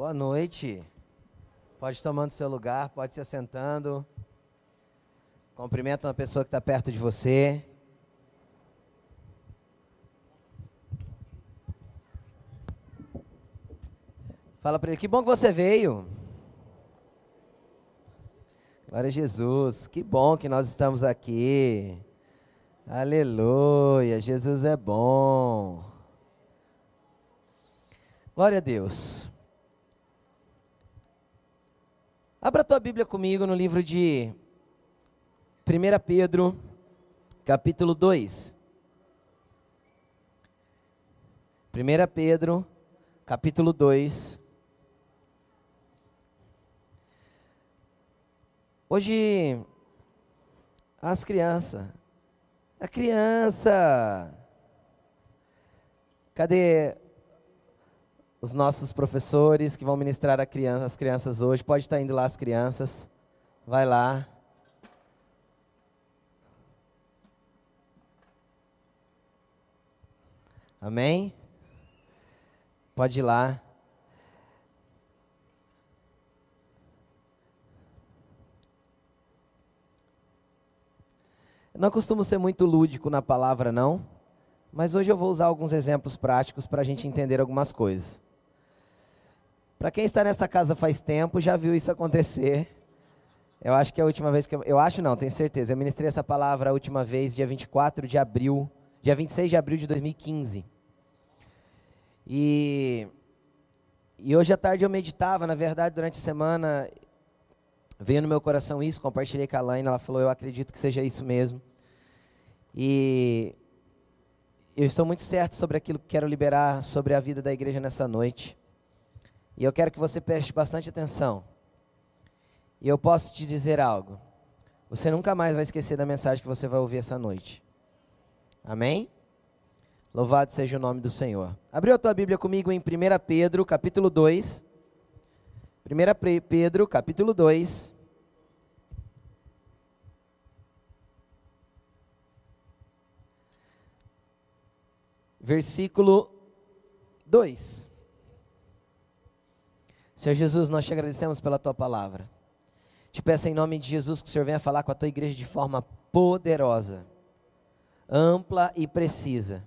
Boa noite. Pode tomando seu lugar, pode se assentando. Cumprimenta uma pessoa que está perto de você. Fala para ele, que bom que você veio. Glória a Jesus, que bom que nós estamos aqui. Aleluia, Jesus é bom. Glória a Deus. Abra tua Bíblia comigo no livro de 1 Pedro, capítulo 2. 1 Pedro, capítulo 2. Hoje, as crianças. A criança. Cadê os nossos professores que vão ministrar criança, as crianças hoje? Pode estar indo lá as crianças. Vai lá. Amém? Pode ir lá. Eu não costumo ser muito lúdico na palavra, não, mas hoje eu vou usar alguns exemplos práticos para a gente entender algumas coisas. Para quem está nessa casa faz tempo, já viu isso acontecer. Eu acho que é a última vez que eu. Eu acho não, tenho certeza. Eu ministrei essa palavra a última vez, dia 24 de abril, dia 26 de abril de 2015. E, e hoje à tarde eu meditava, na verdade, durante a semana, veio no meu coração isso, compartilhei com a Laine, ela falou, eu acredito que seja isso mesmo. E eu estou muito certo sobre aquilo que quero liberar sobre a vida da igreja nessa noite. E eu quero que você preste bastante atenção. E eu posso te dizer algo. Você nunca mais vai esquecer da mensagem que você vai ouvir essa noite. Amém? Louvado seja o nome do Senhor. Abriu a tua Bíblia comigo em 1 Pedro, capítulo 2. 1 Pedro, capítulo 2. Versículo 2. Senhor Jesus, nós te agradecemos pela tua palavra. Te peço em nome de Jesus que o Senhor venha falar com a tua igreja de forma poderosa, ampla e precisa.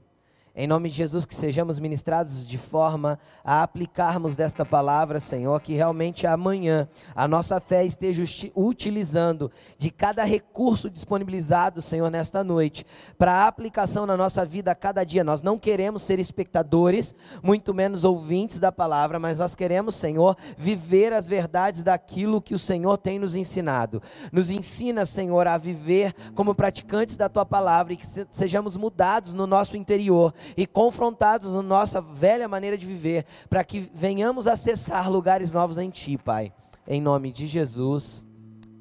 Em nome de Jesus, que sejamos ministrados de forma a aplicarmos desta palavra, Senhor, que realmente amanhã a nossa fé esteja utilizando de cada recurso disponibilizado, Senhor, nesta noite, para aplicação na nossa vida a cada dia. Nós não queremos ser espectadores, muito menos ouvintes da palavra, mas nós queremos, Senhor, viver as verdades daquilo que o Senhor tem nos ensinado. Nos ensina, Senhor, a viver como praticantes da tua palavra e que sejamos mudados no nosso interior e confrontados na nossa velha maneira de viver, para que venhamos acessar lugares novos em Ti, Pai. Em nome de Jesus.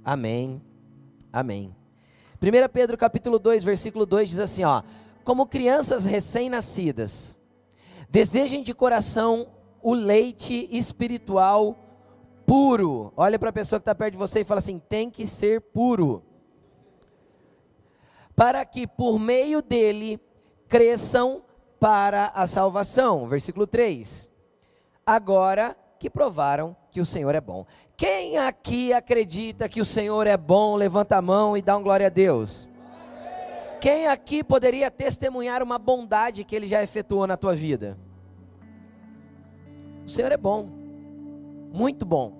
Amém. Amém. 1 Pedro capítulo 2, versículo 2 diz assim, ó: Como crianças recém-nascidas, desejem de coração o leite espiritual puro. Olha para a pessoa que está perto de você e fala assim: tem que ser puro. Para que por meio dele cresçam para a salvação. Versículo 3. Agora que provaram que o Senhor é bom. Quem aqui acredita que o Senhor é bom, levanta a mão e dá um glória a Deus. Quem aqui poderia testemunhar uma bondade que ele já efetuou na tua vida? O Senhor é bom, muito bom.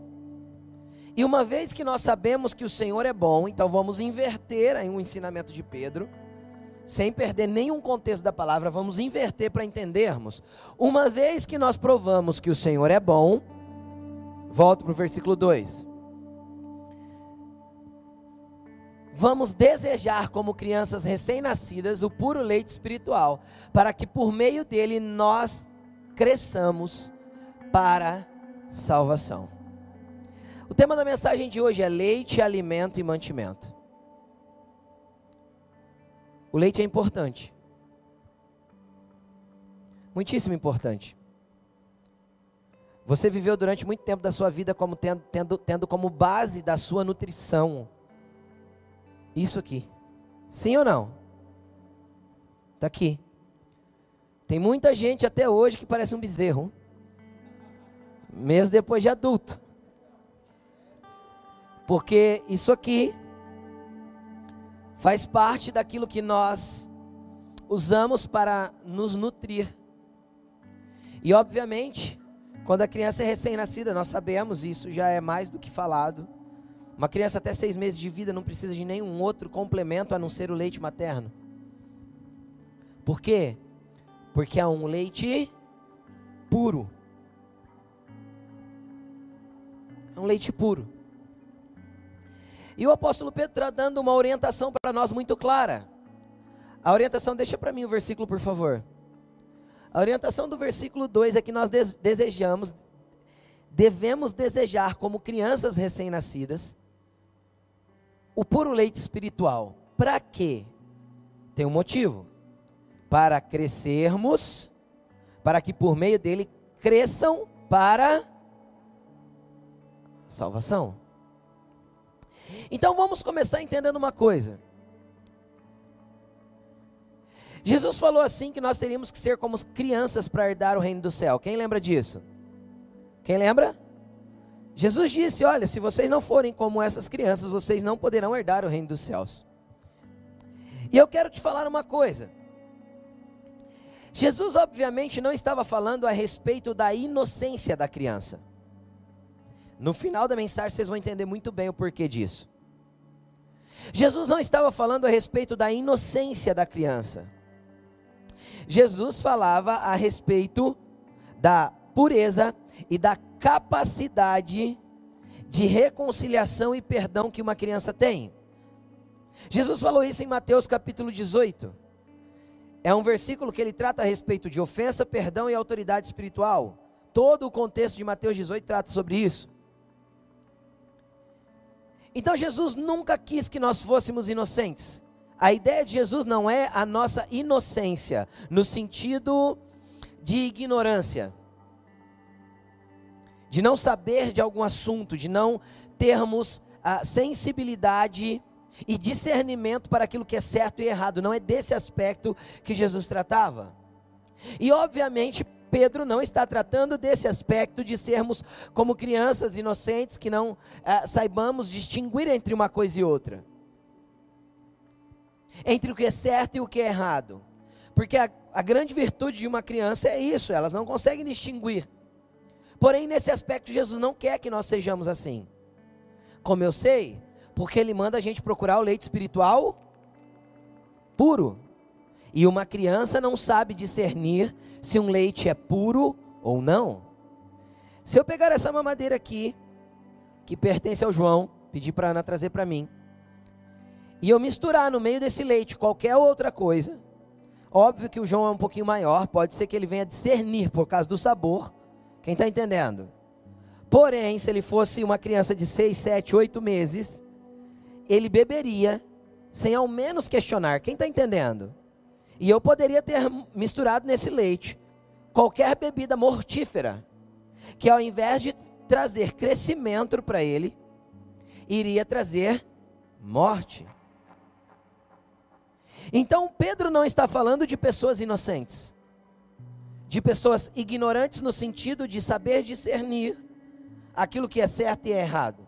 E uma vez que nós sabemos que o Senhor é bom, então vamos inverter aí o ensinamento de Pedro sem perder nenhum contexto da palavra, vamos inverter para entendermos. Uma vez que nós provamos que o Senhor é bom, volto para o versículo 2. Vamos desejar, como crianças recém-nascidas, o puro leite espiritual, para que por meio dele nós cresçamos para salvação. O tema da mensagem de hoje é leite, alimento e mantimento. O leite é importante. Muitíssimo importante. Você viveu durante muito tempo da sua vida como tendo, tendo, tendo como base da sua nutrição isso aqui. Sim ou não? Está aqui. Tem muita gente até hoje que parece um bezerro. Mês depois de adulto. Porque isso aqui faz parte daquilo que nós usamos para nos nutrir. E obviamente, quando a criança é recém-nascida, nós sabemos isso já é mais do que falado. Uma criança até seis meses de vida não precisa de nenhum outro complemento a não ser o leite materno. Por quê? Porque é um leite puro. É um leite puro. E o apóstolo Pedro está dando uma orientação para nós muito clara. A orientação, deixa para mim o versículo, por favor. A orientação do versículo 2 é que nós desejamos, devemos desejar, como crianças recém-nascidas, o puro leite espiritual. Para quê? Tem um motivo. Para crescermos, para que por meio dele cresçam para salvação. Então vamos começar entendendo uma coisa. Jesus falou assim que nós teríamos que ser como crianças para herdar o reino do céu. Quem lembra disso? Quem lembra? Jesus disse: Olha, se vocês não forem como essas crianças, vocês não poderão herdar o reino dos céus. E eu quero te falar uma coisa. Jesus, obviamente, não estava falando a respeito da inocência da criança. No final da mensagem, vocês vão entender muito bem o porquê disso. Jesus não estava falando a respeito da inocência da criança. Jesus falava a respeito da pureza e da capacidade de reconciliação e perdão que uma criança tem. Jesus falou isso em Mateus capítulo 18. É um versículo que ele trata a respeito de ofensa, perdão e autoridade espiritual. Todo o contexto de Mateus 18 trata sobre isso. Então Jesus nunca quis que nós fôssemos inocentes. A ideia de Jesus não é a nossa inocência, no sentido de ignorância, de não saber de algum assunto, de não termos a sensibilidade e discernimento para aquilo que é certo e errado. Não é desse aspecto que Jesus tratava. E obviamente Pedro não está tratando desse aspecto de sermos como crianças inocentes que não ah, saibamos distinguir entre uma coisa e outra entre o que é certo e o que é errado. Porque a, a grande virtude de uma criança é isso, elas não conseguem distinguir. Porém, nesse aspecto, Jesus não quer que nós sejamos assim. Como eu sei? Porque Ele manda a gente procurar o leite espiritual puro. E uma criança não sabe discernir se um leite é puro ou não. Se eu pegar essa mamadeira aqui, que pertence ao João, pedir para Ana trazer para mim e eu misturar no meio desse leite qualquer outra coisa, óbvio que o João é um pouquinho maior, pode ser que ele venha discernir por causa do sabor. Quem está entendendo? Porém, se ele fosse uma criança de 6, 7, 8 meses, ele beberia sem ao menos questionar. Quem está entendendo? E eu poderia ter misturado nesse leite qualquer bebida mortífera, que ao invés de trazer crescimento para ele, iria trazer morte. Então Pedro não está falando de pessoas inocentes, de pessoas ignorantes no sentido de saber discernir aquilo que é certo e é errado.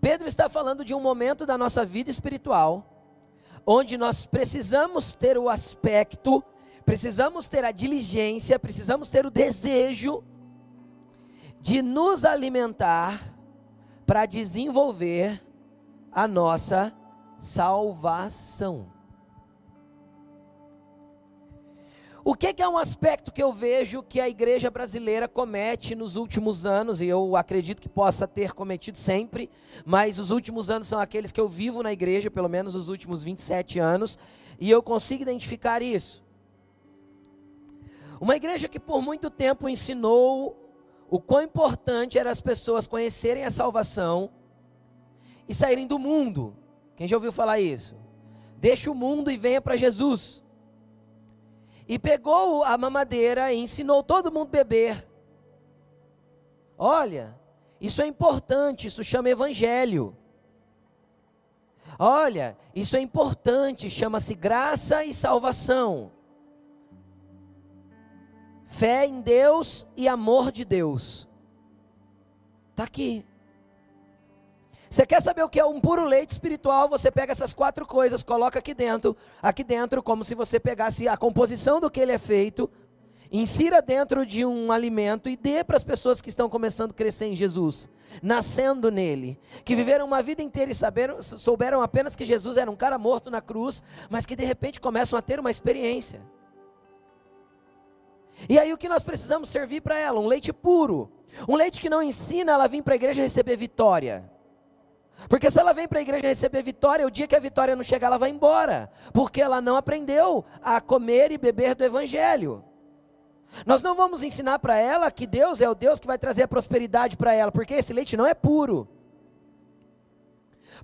Pedro está falando de um momento da nossa vida espiritual, onde nós precisamos ter o aspecto, precisamos ter a diligência, precisamos ter o desejo de nos alimentar para desenvolver a nossa salvação. O que, é um aspecto que eu vejo que a igreja brasileira comete nos últimos anos, e eu acredito que possa ter cometido sempre, mas os últimos anos são aqueles que eu vivo na igreja, pelo menos os últimos 27 anos, e eu consigo identificar isso. Uma igreja que por muito tempo ensinou o quão importante era as pessoas conhecerem a salvação e saírem do mundo quem já ouviu falar isso? Deixa o mundo e venha para Jesus. E pegou a mamadeira e ensinou todo mundo a beber. Olha, isso é importante, isso chama evangelho. Olha, isso é importante, chama-se graça e salvação. fé em Deus e amor de Deus. Está aqui. Você quer saber o que é um puro leite espiritual? Você pega essas quatro coisas, coloca aqui dentro, aqui dentro, como se você pegasse a composição do que ele é feito, insira dentro de um alimento e dê para as pessoas que estão começando a crescer em Jesus, nascendo nele, que viveram uma vida inteira e saberam, souberam apenas que Jesus era um cara morto na cruz, mas que de repente começam a ter uma experiência. E aí o que nós precisamos servir para ela? Um leite puro, um leite que não ensina ela a vir para a igreja receber vitória. Porque se ela vem para a igreja receber vitória, o dia que a vitória não chegar, ela vai embora. Porque ela não aprendeu a comer e beber do Evangelho. Nós não vamos ensinar para ela que Deus é o Deus que vai trazer a prosperidade para ela, porque esse leite não é puro.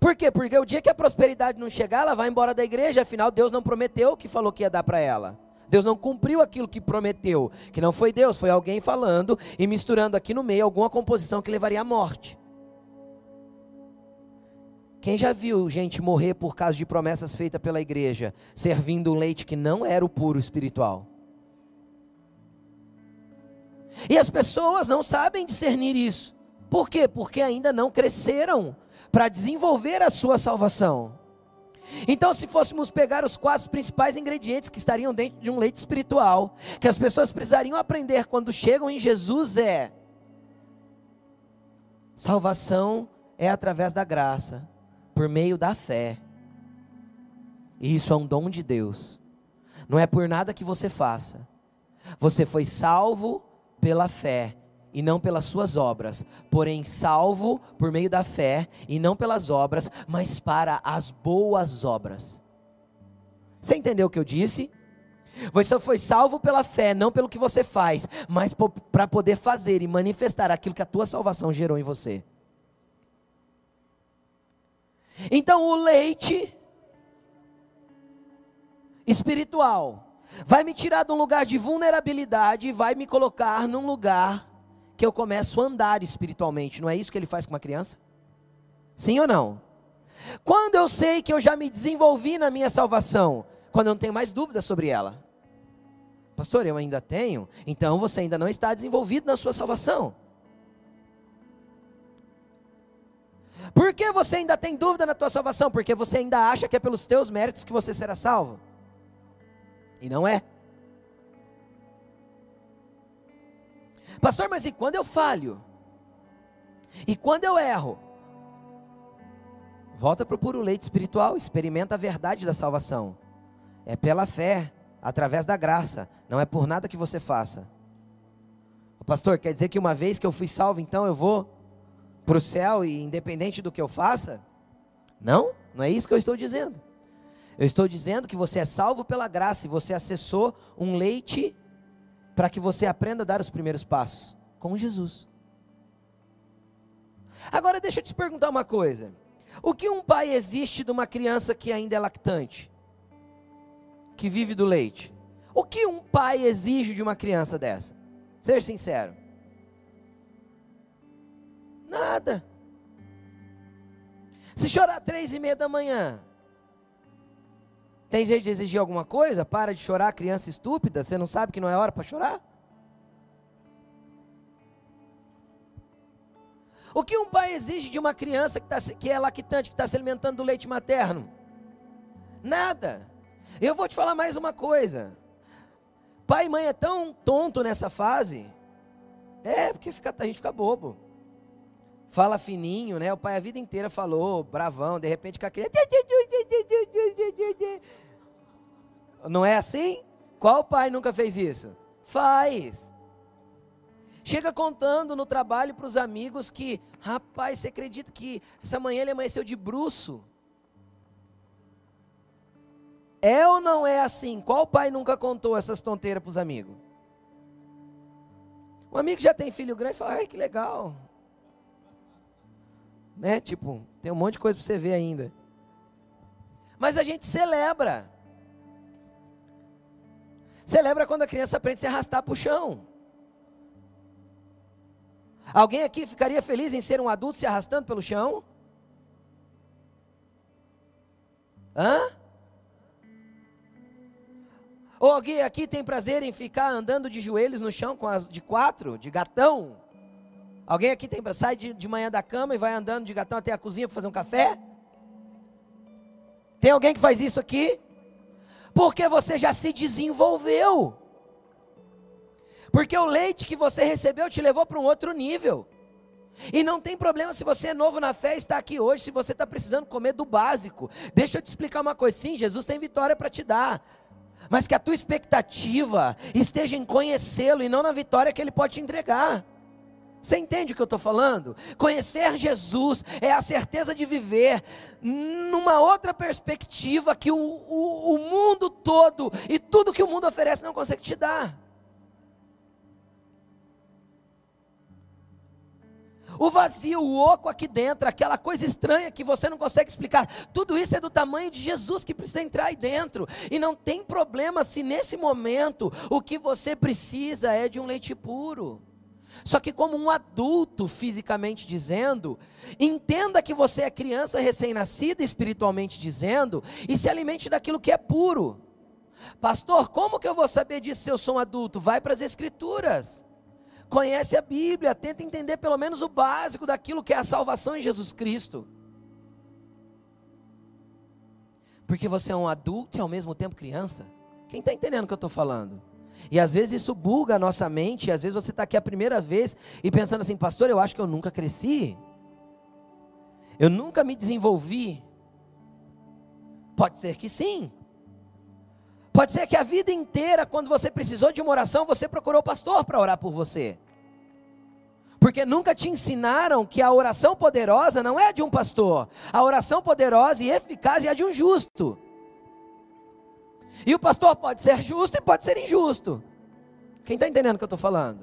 Por quê? Porque o dia que a prosperidade não chegar, ela vai embora da igreja, afinal Deus não prometeu o que falou que ia dar para ela. Deus não cumpriu aquilo que prometeu, que não foi Deus, foi alguém falando e misturando aqui no meio alguma composição que levaria à morte. Quem já viu gente morrer por causa de promessas feitas pela igreja, servindo um leite que não era o puro espiritual? E as pessoas não sabem discernir isso. Por quê? Porque ainda não cresceram para desenvolver a sua salvação. Então, se fôssemos pegar os quatro principais ingredientes que estariam dentro de um leite espiritual, que as pessoas precisariam aprender quando chegam em Jesus, é: salvação é através da graça, por meio da fé. E isso é um dom de Deus. Não é por nada que você faça. Você foi salvo pela fé e não pelas suas obras, porém salvo por meio da fé e não pelas obras, mas para as boas obras. Você entendeu o que eu disse? Você foi salvo pela fé, não pelo que você faz, mas para poder fazer e manifestar aquilo que a tua salvação gerou em você. Então o leite espiritual vai me tirar de um lugar de vulnerabilidade e vai me colocar num lugar que eu começo a andar espiritualmente. Não é isso que ele faz com uma criança? Sim ou não? Quando eu sei que eu já me desenvolvi na minha salvação, quando eu não tenho mais dúvidas sobre ela. Pastor, eu ainda tenho? Então você ainda não está desenvolvido na sua salvação. Por que você ainda tem dúvida na tua salvação? Porque você ainda acha que é pelos teus méritos que você será salvo. E não é. Pastor, mas e quando eu falho? E quando eu erro? Volta para o puro leite espiritual, experimenta a verdade da salvação. É pela fé, através da graça, não é por nada que você faça. Pastor, quer dizer que uma vez que eu fui salvo, então eu vou para o céu e independente do que eu faça? Não, não é isso que eu estou dizendo. Eu estou dizendo que você é salvo pela graça e você acessou um leite para que você aprenda a dar os primeiros passos com Jesus. Agora deixa eu te perguntar uma coisa. O que um pai existe de uma criança que ainda é lactante? Que vive do leite? O que um pai exige de uma criança dessa? Ser sincero. Nada. Se chorar três e meia da manhã, tem jeito de exigir alguma coisa? Para de chorar, criança estúpida. Você não sabe que não é hora para chorar? O que um pai exige de uma criança que, tá, que é lactante, que está se alimentando do leite materno? Nada. Eu vou te falar mais uma coisa. Pai e mãe é tão tonto nessa fase. É, porque fica, a gente fica bobo fala fininho, né? O pai a vida inteira falou, bravão, de repente com a criança. Não é assim? Qual pai nunca fez isso? Faz. Chega contando no trabalho para os amigos que, rapaz, você acredita que essa manhã ele amanheceu de bruxo? É ou não é assim? Qual pai nunca contou essas tonteiras para os amigos? Um amigo já tem filho grande fala, ai que legal né? Tipo, tem um monte de coisa para você ver ainda. Mas a gente celebra. Celebra quando a criança aprende a se arrastar para o chão. Alguém aqui ficaria feliz em ser um adulto se arrastando pelo chão? Hã? Ou alguém aqui tem prazer em ficar andando de joelhos no chão com as de quatro, de gatão? Alguém aqui tem sai de, de manhã da cama e vai andando de gatão até a cozinha para fazer um café? Tem alguém que faz isso aqui? Porque você já se desenvolveu. Porque o leite que você recebeu te levou para um outro nível. E não tem problema se você é novo na fé e está aqui hoje, se você está precisando comer do básico. Deixa eu te explicar uma coisa: sim, Jesus tem vitória para te dar. Mas que a tua expectativa esteja em conhecê-lo e não na vitória que ele pode te entregar. Você entende o que eu estou falando? Conhecer Jesus é a certeza de viver numa outra perspectiva que o, o, o mundo todo e tudo que o mundo oferece não consegue te dar. O vazio, o oco aqui dentro, aquela coisa estranha que você não consegue explicar, tudo isso é do tamanho de Jesus que precisa entrar aí dentro. E não tem problema se nesse momento o que você precisa é de um leite puro. Só que, como um adulto, fisicamente dizendo, entenda que você é criança recém-nascida, espiritualmente dizendo, e se alimente daquilo que é puro. Pastor, como que eu vou saber disso se eu sou um adulto? Vai para as Escrituras. Conhece a Bíblia, tenta entender pelo menos o básico daquilo que é a salvação em Jesus Cristo. Porque você é um adulto e ao mesmo tempo criança. Quem está entendendo o que eu estou falando? E às vezes isso buga a nossa mente, às vezes você está aqui a primeira vez e pensando assim, pastor, eu acho que eu nunca cresci. Eu nunca me desenvolvi. Pode ser que sim. Pode ser que a vida inteira, quando você precisou de uma oração, você procurou o pastor para orar por você. Porque nunca te ensinaram que a oração poderosa não é de um pastor. A oração poderosa e eficaz é a de um justo. E o pastor pode ser justo e pode ser injusto. Quem está entendendo o que eu estou falando?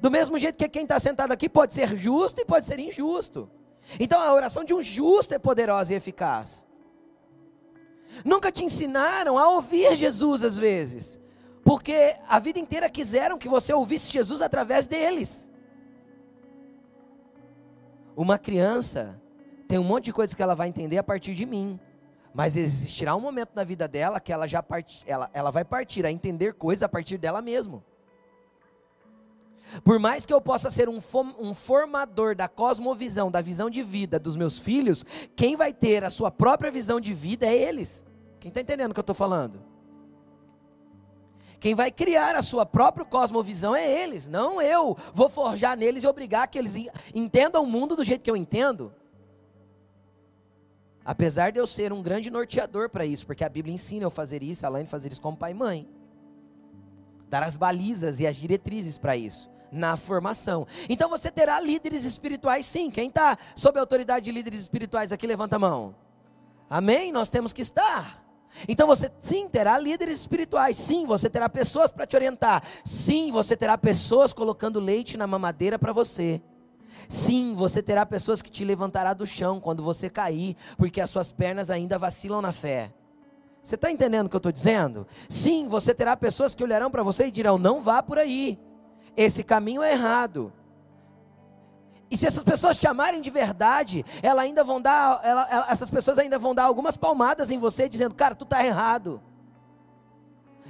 Do mesmo jeito que quem está sentado aqui pode ser justo e pode ser injusto. Então a oração de um justo é poderosa e eficaz. Nunca te ensinaram a ouvir Jesus às vezes, porque a vida inteira quiseram que você ouvisse Jesus através deles. Uma criança tem um monte de coisas que ela vai entender a partir de mim. Mas existirá um momento na vida dela que ela já part... ela, ela vai partir a entender coisas a partir dela mesma. Por mais que eu possa ser um, um, formador da cosmovisão, da visão de vida dos meus filhos, quem vai ter a sua própria visão de vida é eles. Quem está entendendo o que eu estou falando? Quem vai criar a sua própria cosmovisão é eles, não eu. Vou forjar neles e obrigar que eles entendam o mundo do jeito que eu entendo. Apesar de eu ser um grande norteador para isso, porque a Bíblia ensina eu fazer isso, a Laine fazer isso como pai e mãe. Dar as balizas e as diretrizes para isso, na formação. Então você terá líderes espirituais sim. Quem está sob a autoridade de líderes espirituais aqui, levanta a mão. Amém? Nós temos que estar. Então você sim terá líderes espirituais, sim, você terá pessoas para te orientar, sim, você terá pessoas colocando leite na mamadeira para você. Sim, você terá pessoas que te levantará do chão quando você cair, porque as suas pernas ainda vacilam na fé. Você está entendendo o que eu estou dizendo? Sim, você terá pessoas que olharão para você e dirão: não vá por aí, esse caminho é errado. E se essas pessoas te amarem de verdade, ela ainda vão dar, ela, ela, essas pessoas ainda vão dar algumas palmadas em você, dizendo: cara, tu está errado.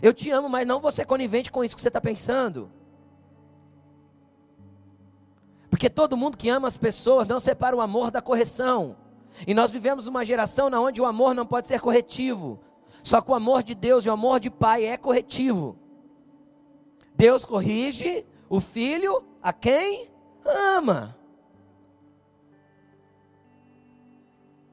Eu te amo, mas não ser conivente com isso que você está pensando. Porque todo mundo que ama as pessoas não separa o amor da correção. E nós vivemos uma geração onde o amor não pode ser corretivo. Só que o amor de Deus e o amor de Pai é corretivo. Deus corrige o filho a quem ama.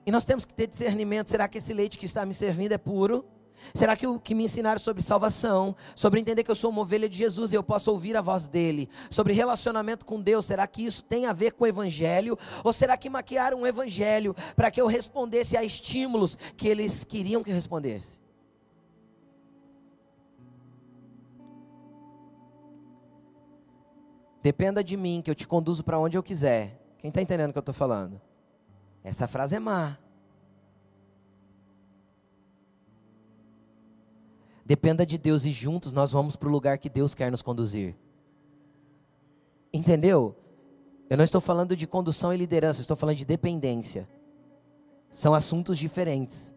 E nós temos que ter discernimento: será que esse leite que está me servindo é puro? Será que o que me ensinaram sobre salvação, sobre entender que eu sou uma ovelha de Jesus e eu posso ouvir a voz dele, sobre relacionamento com Deus, será que isso tem a ver com o evangelho? Ou será que maquiaram o evangelho para que eu respondesse a estímulos que eles queriam que eu respondesse? Dependa de mim, que eu te conduzo para onde eu quiser. Quem está entendendo o que eu estou falando? Essa frase é má. Dependa de Deus e juntos nós vamos para o lugar que Deus quer nos conduzir. Entendeu? Eu não estou falando de condução e liderança, estou falando de dependência. São assuntos diferentes.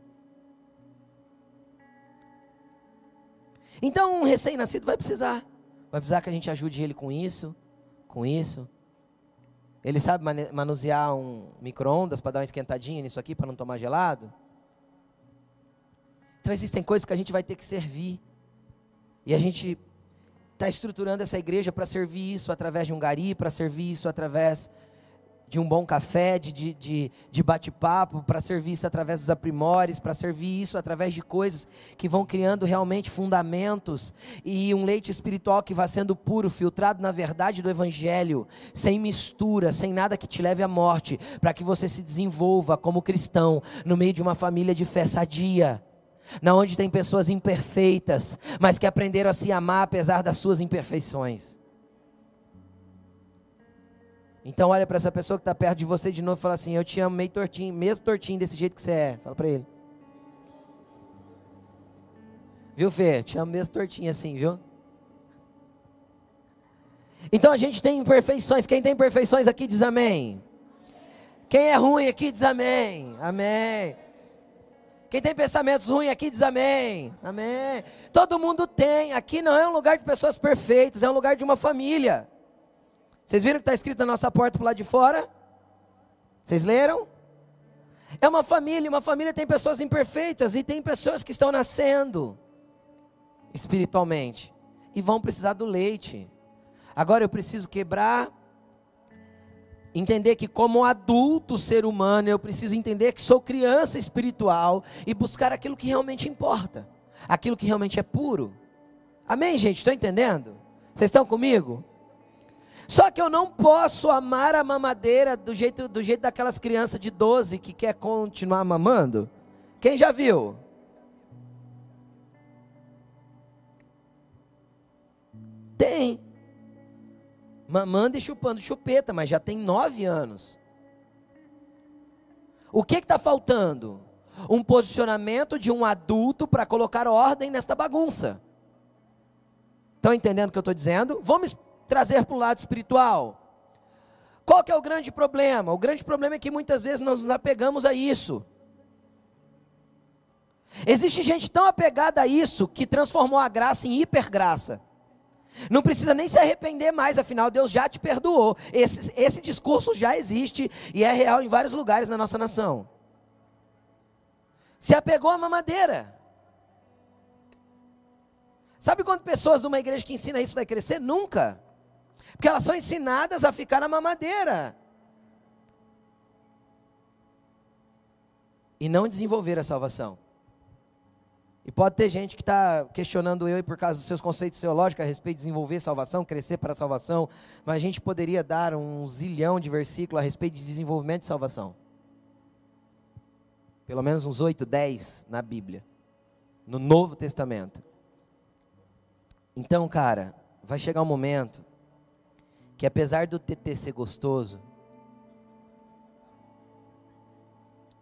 Então, um recém-nascido vai precisar. Vai precisar que a gente ajude ele com isso, com isso. Ele sabe manusear um micro-ondas para dar uma esquentadinha nisso aqui, para não tomar gelado? Então, existem coisas que a gente vai ter que servir. E a gente está estruturando essa igreja para servir isso através de um gari, para servir isso através de um bom café, de, de, de, de bate-papo, para servir isso através dos aprimores, para servir isso através de coisas que vão criando realmente fundamentos e um leite espiritual que vai sendo puro, filtrado na verdade do Evangelho, sem mistura, sem nada que te leve à morte, para que você se desenvolva como cristão no meio de uma família de fé sadia na onde tem pessoas imperfeitas, mas que aprenderam a se amar apesar das suas imperfeições. Então olha para essa pessoa que está perto de você de novo e fala assim: Eu te amo meio tortinho, mesmo tortinho desse jeito que você é. Fala para ele. Viu, Fê? Te amo mesmo tortinho assim, viu? Então a gente tem imperfeições. Quem tem imperfeições aqui diz amém. Quem é ruim aqui diz amém. Amém. Quem tem pensamentos ruins aqui diz amém. Amém. Todo mundo tem. Aqui não é um lugar de pessoas perfeitas, é um lugar de uma família. Vocês viram que está escrito na nossa porta para lado de fora? Vocês leram? É uma família, uma família tem pessoas imperfeitas e tem pessoas que estão nascendo espiritualmente e vão precisar do leite. Agora eu preciso quebrar Entender que, como adulto ser humano, eu preciso entender que sou criança espiritual e buscar aquilo que realmente importa, aquilo que realmente é puro. Amém, gente? Estão entendendo? Vocês estão comigo? Só que eu não posso amar a mamadeira do jeito, do jeito daquelas crianças de 12 que quer continuar mamando. Quem já viu? Tem mamando e chupando chupeta, mas já tem nove anos. O que está faltando? Um posicionamento de um adulto para colocar ordem nesta bagunça. Estão entendendo o que eu estou dizendo? Vamos trazer para o lado espiritual. Qual que é o grande problema? O grande problema é que muitas vezes nós nos apegamos a isso. Existe gente tão apegada a isso que transformou a graça em hipergraça. Não precisa nem se arrepender mais, afinal Deus já te perdoou. Esse, esse discurso já existe e é real em vários lugares na nossa nação. Se apegou à mamadeira. Sabe quantas pessoas numa igreja que ensina isso vai crescer? Nunca. Porque elas são ensinadas a ficar na mamadeira. E não desenvolver a salvação. E pode ter gente que está questionando eu por causa dos seus conceitos teológicos a respeito de desenvolver salvação, crescer para a salvação, mas a gente poderia dar um zilhão de versículos a respeito de desenvolvimento de salvação. Pelo menos uns 8, 10 na Bíblia, no Novo Testamento. Então, cara, vai chegar um momento que apesar do TT ser gostoso,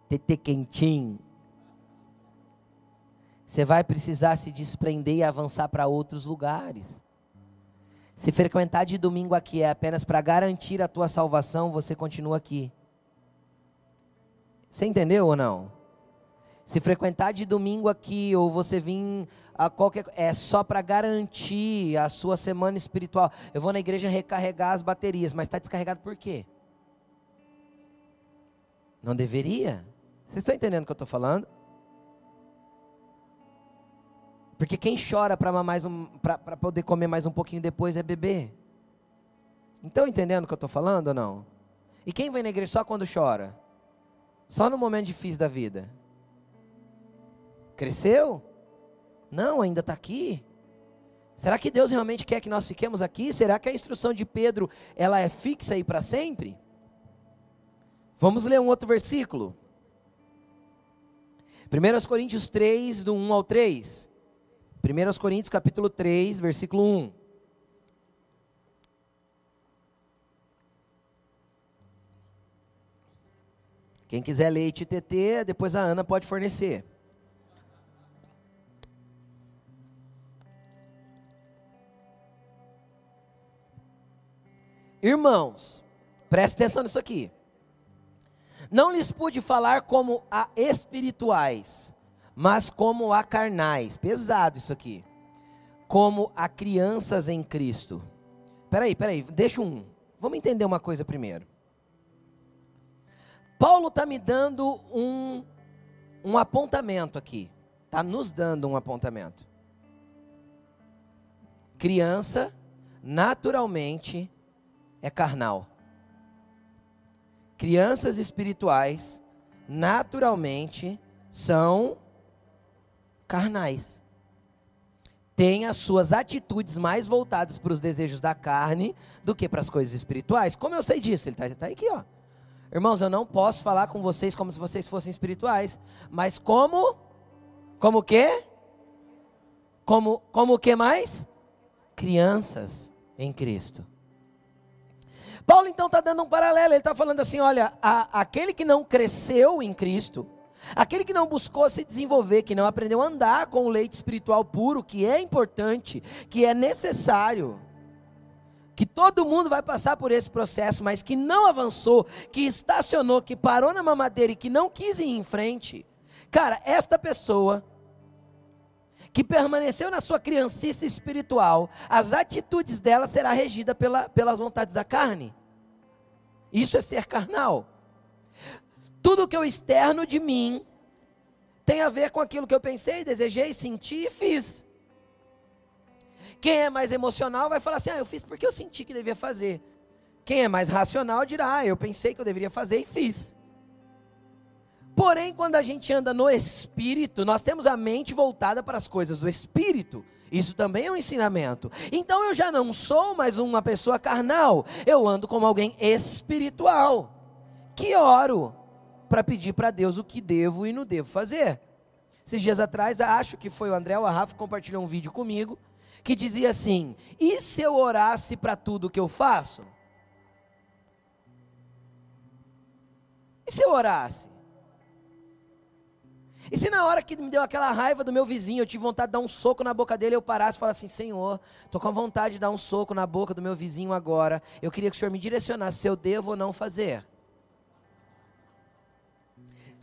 TT quentinho, você vai precisar se desprender e avançar para outros lugares. Se frequentar de domingo aqui é apenas para garantir a tua salvação, você continua aqui. Você entendeu ou não? Se frequentar de domingo aqui ou você vir a qualquer é só para garantir a sua semana espiritual. Eu vou na igreja recarregar as baterias, mas está descarregado por quê? Não deveria? Vocês estão entendendo o que eu estou falando? Porque quem chora para um, poder comer mais um pouquinho depois é bebê. Estão entendendo o que eu estou falando ou não? E quem vem na igreja só quando chora? Só no momento difícil da vida? Cresceu? Não, ainda está aqui. Será que Deus realmente quer que nós fiquemos aqui? Será que a instrução de Pedro ela é fixa aí para sempre? Vamos ler um outro versículo. 1 Coríntios 3, do 1 ao 3. 1 Coríntios capítulo 3, versículo 1. Quem quiser leite TT, depois a Ana pode fornecer. Irmãos, preste atenção nisso aqui. Não lhes pude falar como a espirituais, mas como a carnais. Pesado isso aqui. como a crianças em Cristo. Peraí, peraí, deixa um. Vamos entender uma coisa primeiro. Paulo está me dando um, um apontamento aqui. Está nos dando um apontamento. Criança, naturalmente, é carnal. Crianças espirituais, naturalmente, são carnais. Têm as suas atitudes mais voltadas para os desejos da carne do que para as coisas espirituais. Como eu sei disso? Ele está tá aqui, ó. Irmãos, eu não posso falar com vocês como se vocês fossem espirituais, mas como? Como o quê? Como, como o que mais? Crianças em Cristo. Paulo então está dando um paralelo, ele está falando assim: olha, a, aquele que não cresceu em Cristo, aquele que não buscou se desenvolver, que não aprendeu a andar com o leite espiritual puro, que é importante, que é necessário, que todo mundo vai passar por esse processo, mas que não avançou, que estacionou, que parou na mamadeira e que não quis ir em frente, cara, esta pessoa que permaneceu na sua criancice espiritual, as atitudes dela será regida pela, pelas vontades da carne. Isso é ser carnal. Tudo que eu externo de mim tem a ver com aquilo que eu pensei, desejei, senti e fiz. Quem é mais emocional vai falar assim: ah, eu fiz porque eu senti que devia fazer. Quem é mais racional dirá: ah, eu pensei que eu deveria fazer e fiz. Porém, quando a gente anda no espírito, nós temos a mente voltada para as coisas do espírito. Isso também é um ensinamento. Então eu já não sou mais uma pessoa carnal, eu ando como alguém espiritual. Que oro para pedir para Deus o que devo e não devo fazer. Esses dias atrás, acho que foi o André ou a Rafa compartilhou um vídeo comigo que dizia assim: e se eu orasse para tudo que eu faço? E se eu orasse? E se na hora que me deu aquela raiva do meu vizinho, eu tive vontade de dar um soco na boca dele, eu parasse e falasse assim: Senhor, estou com vontade de dar um soco na boca do meu vizinho agora, eu queria que o Senhor me direcionasse se eu devo ou não fazer.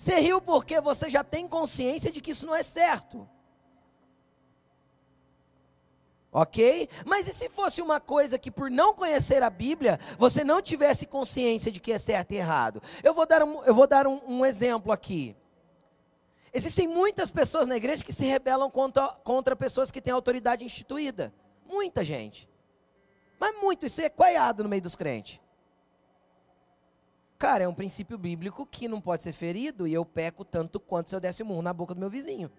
Você riu porque você já tem consciência de que isso não é certo. Ok? Mas e se fosse uma coisa que, por não conhecer a Bíblia, você não tivesse consciência de que é certo e errado? Eu vou dar um, eu vou dar um, um exemplo aqui. Existem muitas pessoas na igreja que se rebelam contra, contra pessoas que têm autoridade instituída. Muita gente. Mas muito, isso é coiado no meio dos crentes. Cara, é um princípio bíblico que não pode ser ferido e eu peco tanto quanto se eu desse um murro na boca do meu vizinho.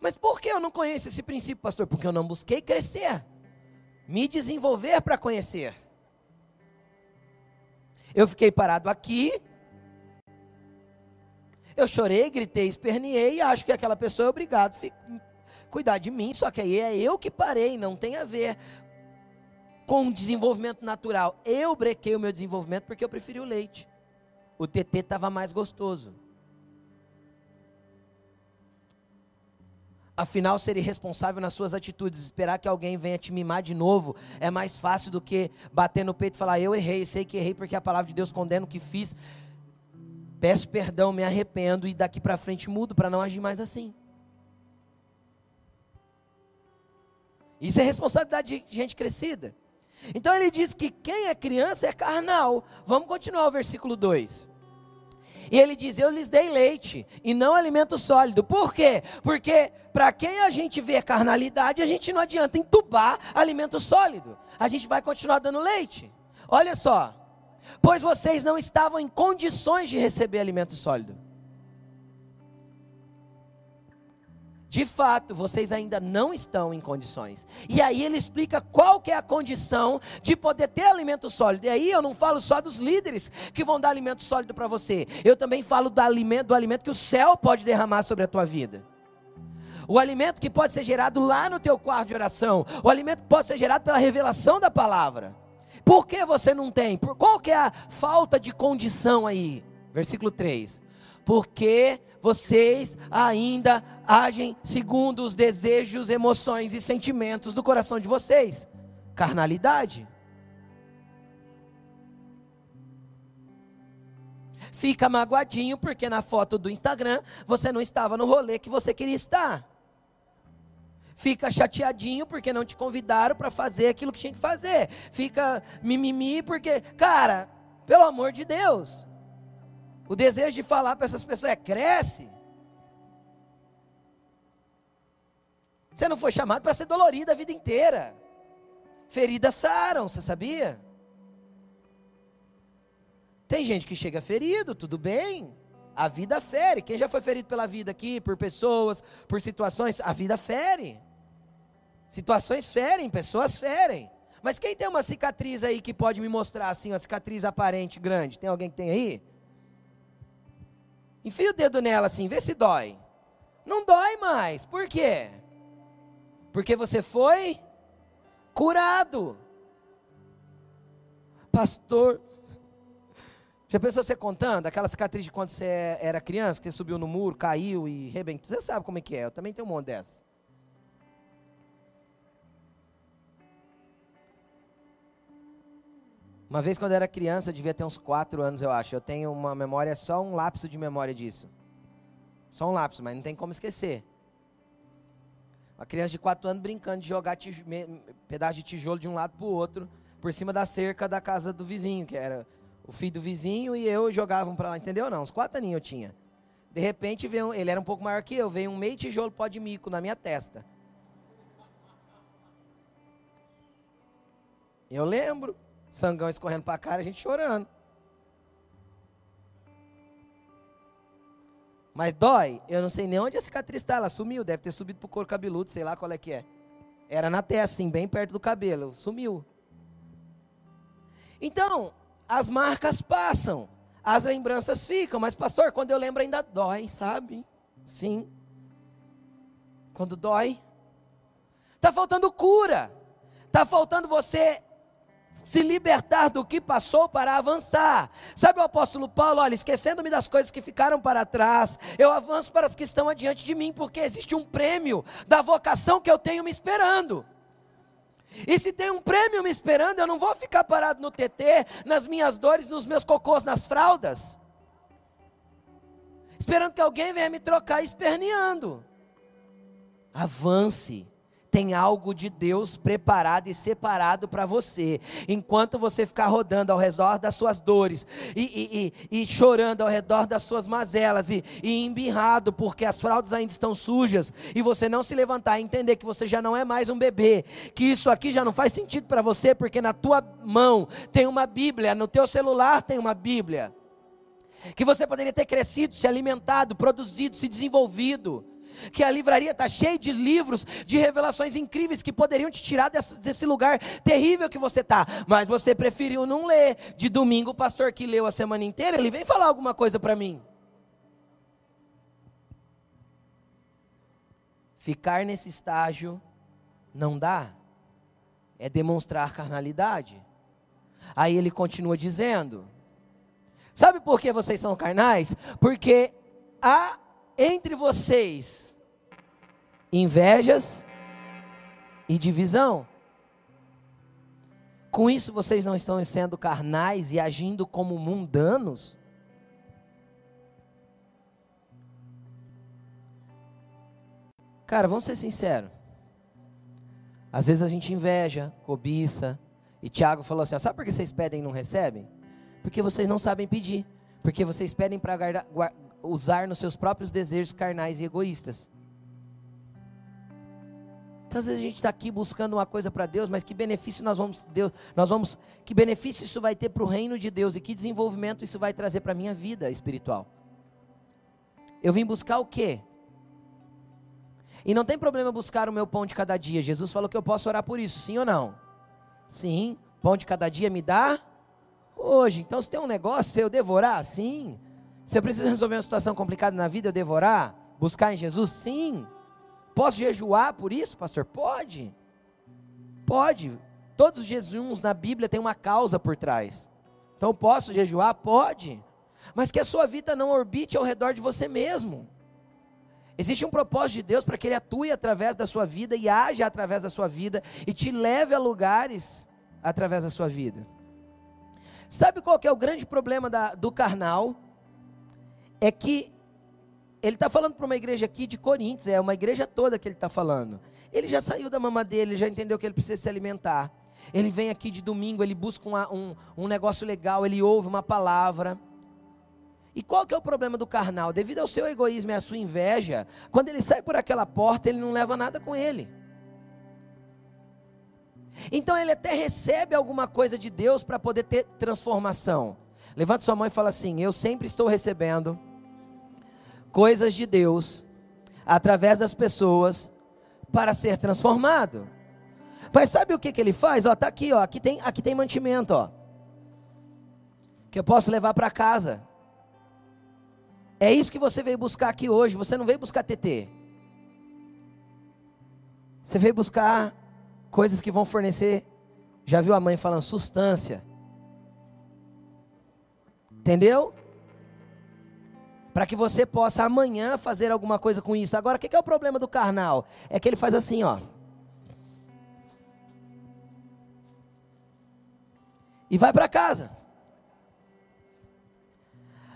Mas por que eu não conheço esse princípio, pastor? Porque eu não busquei crescer, me desenvolver para conhecer. Eu fiquei parado aqui, eu chorei, gritei, esperneei e acho que aquela pessoa é obrigada a cuidar de mim, só que aí é eu que parei, não tem a ver com o desenvolvimento natural. Eu brequei o meu desenvolvimento porque eu preferi o leite. O TT estava mais gostoso. Afinal, ser irresponsável nas suas atitudes, esperar que alguém venha te mimar de novo, é mais fácil do que bater no peito e falar: Eu errei, sei que errei porque a palavra de Deus condena o que fiz. Peço perdão, me arrependo e daqui para frente mudo para não agir mais assim. Isso é responsabilidade de gente crescida. Então ele diz que quem é criança é carnal. Vamos continuar o versículo 2. E ele diz: Eu lhes dei leite e não alimento sólido. Por quê? Porque para quem a gente vê carnalidade, a gente não adianta entubar alimento sólido. A gente vai continuar dando leite. Olha só. Pois vocês não estavam em condições de receber alimento sólido. De fato, vocês ainda não estão em condições. E aí ele explica qual que é a condição de poder ter alimento sólido. E aí eu não falo só dos líderes que vão dar alimento sólido para você. Eu também falo do alimento, do alimento que o céu pode derramar sobre a tua vida. O alimento que pode ser gerado lá no teu quarto de oração. O alimento que pode ser gerado pela revelação da palavra. Por que você não tem? Por qual que é a falta de condição aí? Versículo 3 porque vocês ainda agem segundo os desejos, emoções e sentimentos do coração de vocês. Carnalidade. Fica magoadinho porque na foto do Instagram você não estava no rolê que você queria estar. Fica chateadinho porque não te convidaram para fazer aquilo que tinha que fazer. Fica mimimi porque, cara, pelo amor de Deus. O desejo de falar para essas pessoas é cresce. Você não foi chamado para ser dolorido a vida inteira. Feridas saram, você sabia? Tem gente que chega ferido, tudo bem. A vida fere. Quem já foi ferido pela vida aqui, por pessoas, por situações, a vida fere. Situações ferem, pessoas ferem. Mas quem tem uma cicatriz aí que pode me mostrar assim, uma cicatriz aparente grande? Tem alguém que tem aí? Enfia o dedo nela assim, vê se dói. Não dói mais. Por quê? Porque você foi curado. Pastor, já pensou você contando aquela cicatriz de quando você era criança, que você subiu no muro, caiu e rebentou? Você sabe como é que é, eu também tenho um monte dessas. Uma vez quando eu era criança, eu devia ter uns 4 anos, eu acho. Eu tenho uma memória, só um lapso de memória disso. Só um lapso, mas não tem como esquecer. Uma criança de 4 anos brincando de jogar pedaço de tijolo de um lado para o outro, por cima da cerca da casa do vizinho, que era o filho do vizinho e eu jogavam para lá, entendeu? Não, uns 4 aninhos eu tinha. De repente, veio, ele era um pouco maior que eu, veio um meio tijolo pó de mico na minha testa. Eu lembro, sangão escorrendo para a cara, a gente chorando. Mas dói, eu não sei nem onde a cicatriz está, ela sumiu, deve ter subido para o couro cabeludo, sei lá qual é que é. Era na testa, assim, bem perto do cabelo, sumiu. Então, as marcas passam, as lembranças ficam, mas pastor, quando eu lembro ainda dói, sabe? Sim. Quando dói, está faltando cura, está faltando você se libertar do que passou para avançar. Sabe o apóstolo Paulo, olha, esquecendo-me das coisas que ficaram para trás, eu avanço para as que estão adiante de mim, porque existe um prêmio da vocação que eu tenho me esperando. E se tem um prêmio me esperando, eu não vou ficar parado no TT, nas minhas dores, nos meus cocôs nas fraldas, esperando que alguém venha me trocar esperneando. Avance tem algo de Deus preparado e separado para você. Enquanto você ficar rodando ao redor das suas dores e, e, e, e chorando ao redor das suas mazelas e, e embirrado porque as fraldas ainda estão sujas e você não se levantar e entender que você já não é mais um bebê, que isso aqui já não faz sentido para você porque na tua mão tem uma Bíblia, no teu celular tem uma Bíblia. Que você poderia ter crescido, se alimentado, produzido, se desenvolvido que a livraria está cheia de livros, de revelações incríveis que poderiam te tirar desse, desse lugar terrível que você está, mas você preferiu não ler. De domingo, o pastor que leu a semana inteira, ele vem falar alguma coisa para mim. Ficar nesse estágio não dá, é demonstrar carnalidade. Aí ele continua dizendo: Sabe por que vocês são carnais? Porque há entre vocês invejas e divisão. Com isso vocês não estão sendo carnais e agindo como mundanos? Cara, vamos ser sinceros. Às vezes a gente inveja, cobiça. E Tiago falou assim: ó, sabe por que vocês pedem e não recebem? Porque vocês não sabem pedir. Porque vocês pedem para usar nos seus próprios desejos carnais e egoístas. Então, às vezes a gente está aqui buscando uma coisa para Deus, mas que benefício nós vamos, Deus, nós vamos, que benefício isso vai ter para o reino de Deus e que desenvolvimento isso vai trazer para a minha vida espiritual? Eu vim buscar o quê? E não tem problema buscar o meu pão de cada dia. Jesus falou que eu posso orar por isso, sim ou não? Sim. Pão de cada dia me dá hoje. Então, se tem um negócio, se eu devorar, sim. Se eu preciso resolver uma situação complicada na vida, eu devorar, buscar em Jesus, sim. Posso jejuar por isso, pastor? Pode. Pode. Todos os jejuns na Bíblia têm uma causa por trás. Então posso jejuar? Pode. Mas que a sua vida não orbite ao redor de você mesmo. Existe um propósito de Deus para que Ele atue através da sua vida e haja através da sua vida e te leve a lugares através da sua vida. Sabe qual é o grande problema da, do carnal? é que ele está falando para uma igreja aqui de Coríntios, é uma igreja toda que ele está falando. Ele já saiu da mama dele, já entendeu que ele precisa se alimentar. Ele vem aqui de domingo, ele busca uma, um, um negócio legal, ele ouve uma palavra. E qual que é o problema do carnal? Devido ao seu egoísmo e à sua inveja, quando ele sai por aquela porta, ele não leva nada com ele. Então ele até recebe alguma coisa de Deus para poder ter transformação. Levante sua mão e fala assim: Eu sempre estou recebendo coisas de Deus através das pessoas para ser transformado. Mas sabe o que, que ele faz? Ó, tá aqui, ó, aqui tem, aqui tem mantimento, ó, que eu posso levar para casa. É isso que você veio buscar aqui hoje. Você não veio buscar TT. Você veio buscar coisas que vão fornecer. Já viu a mãe falando substância? Entendeu? Para que você possa amanhã fazer alguma coisa com isso. Agora, o que é o problema do carnal? É que ele faz assim, ó. E vai para casa.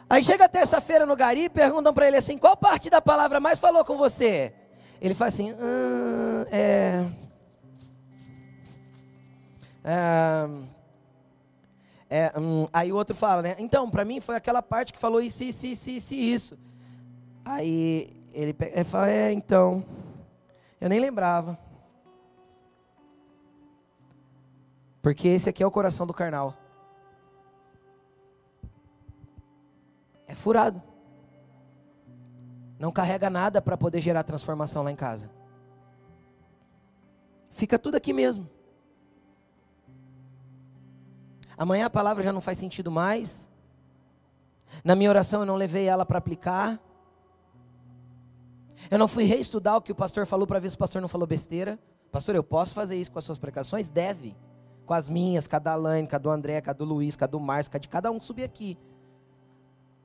Aí chega terça-feira no gari e perguntam para ele assim: qual parte da palavra mais falou com você? Ele faz assim: hum, é. é é, hum, aí o outro fala, né? Então, para mim foi aquela parte que falou isso, isso, isso, isso, isso. Aí ele, fala, é, então, eu nem lembrava. Porque esse aqui é o coração do carnal. É furado. Não carrega nada para poder gerar transformação lá em casa. Fica tudo aqui mesmo. Amanhã a palavra já não faz sentido mais. Na minha oração eu não levei ela para aplicar. Eu não fui reestudar o que o pastor falou para ver se o pastor não falou besteira. Pastor, eu posso fazer isso com as suas pregações? Deve. Com as minhas, com a da Alaine, com a do André, com a do Luiz, com a do Márcio, com a de cada um subir aqui.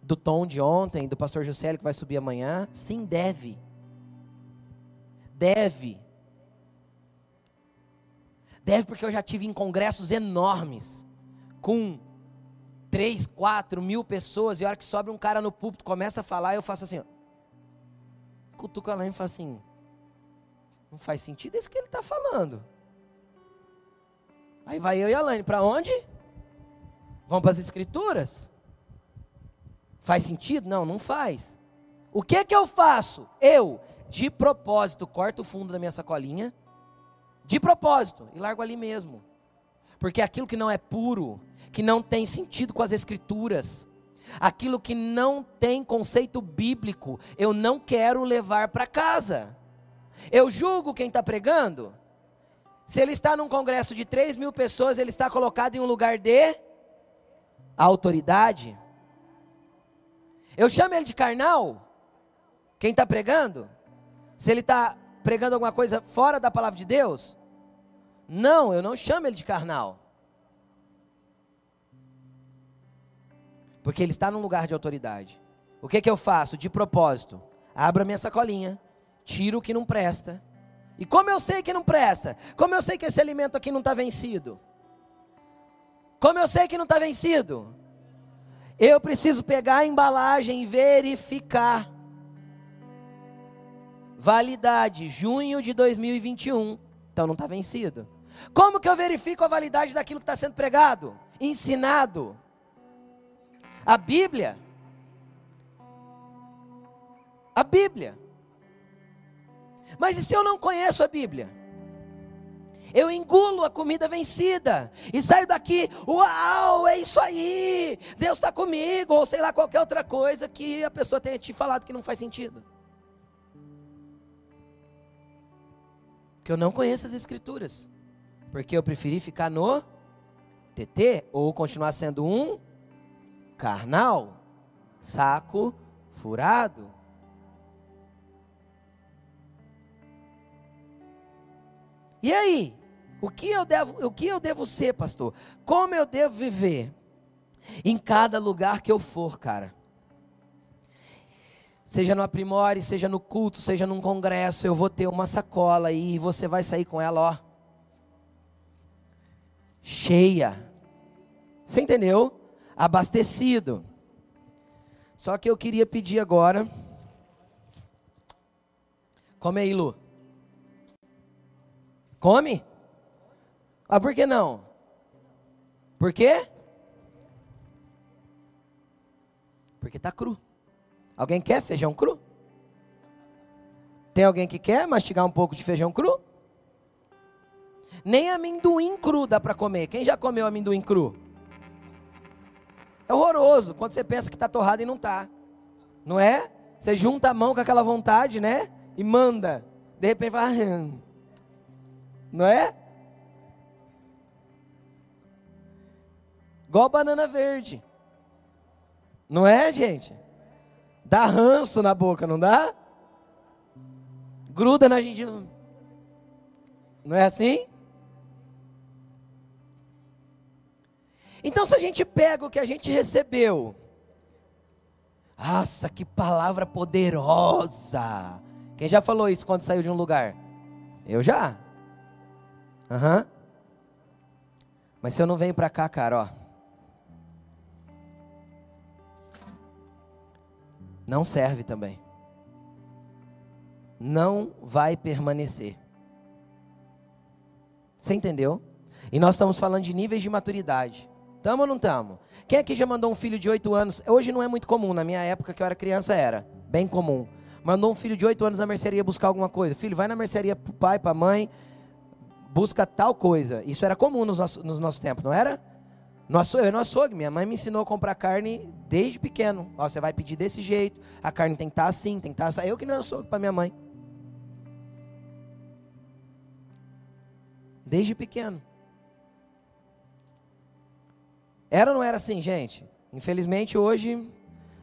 Do Tom de ontem, do pastor Juscelio que vai subir amanhã. Sim, deve. Deve. Deve porque eu já tive em congressos enormes com três, quatro mil pessoas, e a hora que sobe um cara no púlpito, começa a falar, eu faço assim, ó. Cutuco a e falo assim, não faz sentido isso que ele está falando. Aí vai eu e a Laine, para onde? Vamos para as escrituras? Faz sentido? Não, não faz. O que que eu faço? Eu, de propósito, corto o fundo da minha sacolinha, de propósito, e largo ali mesmo. Porque aquilo que não é puro, que não tem sentido com as Escrituras, aquilo que não tem conceito bíblico, eu não quero levar para casa. Eu julgo quem está pregando. Se ele está num congresso de 3 mil pessoas, ele está colocado em um lugar de autoridade. Eu chamo ele de carnal? Quem está pregando? Se ele está pregando alguma coisa fora da palavra de Deus? Não, eu não chamo ele de carnal. Porque ele está num lugar de autoridade. O que, que eu faço? De propósito. Abro a minha sacolinha, tiro o que não presta. E como eu sei que não presta? Como eu sei que esse alimento aqui não está vencido? Como eu sei que não está vencido? Eu preciso pegar a embalagem e verificar. Validade, junho de 2021. Então não está vencido. Como que eu verifico a validade daquilo que está sendo pregado? Ensinado. A Bíblia. A Bíblia. Mas e se eu não conheço a Bíblia? Eu engulo a comida vencida e saio daqui, uau, é isso aí, Deus está comigo, ou sei lá, qualquer outra coisa que a pessoa tenha te falado que não faz sentido. Que eu não conheço as Escrituras, porque eu preferi ficar no TT ou continuar sendo um carnal, saco furado. E aí? O que eu devo, o que eu devo ser, pastor? Como eu devo viver? Em cada lugar que eu for, cara. Seja no aprimore, seja no culto, seja num congresso, eu vou ter uma sacola e você vai sair com ela, ó. Cheia. Você entendeu? Abastecido. Só que eu queria pedir agora. Come aí, Lu. Come? Ah, por que não? Por quê? Porque está cru. Alguém quer feijão cru? Tem alguém que quer mastigar um pouco de feijão cru? Nem amendoim cru dá para comer. Quem já comeu amendoim cru? É horroroso quando você pensa que está torrado e não está. Não é? Você junta a mão com aquela vontade, né? E manda. De repente fala. Não é? Igual banana verde. Não é, gente? Dá ranço na boca, não dá? Gruda na gengiva. Não é assim? Então, se a gente pega o que a gente recebeu, nossa, que palavra poderosa! Quem já falou isso quando saiu de um lugar? Eu já. Aham. Uhum. Mas se eu não venho para cá, cara, ó. Não serve também. Não vai permanecer. Você entendeu? E nós estamos falando de níveis de maturidade. Tamo ou não tamo? Quem aqui já mandou um filho de 8 anos? Hoje não é muito comum, na minha época que eu era criança era. Bem comum. Mandou um filho de 8 anos na mercearia buscar alguma coisa. Filho, vai na mercearia pro pai, pra mãe, busca tal coisa. Isso era comum nos nossos, nos nossos tempos, não era? Nosso, eu não açougue, minha mãe me ensinou a comprar carne desde pequeno. Ó, você vai pedir desse jeito, a carne tem que estar tá assim, tem que estar tá assim. Eu que não açougue para minha mãe. Desde pequeno. Era ou não era assim, gente? Infelizmente hoje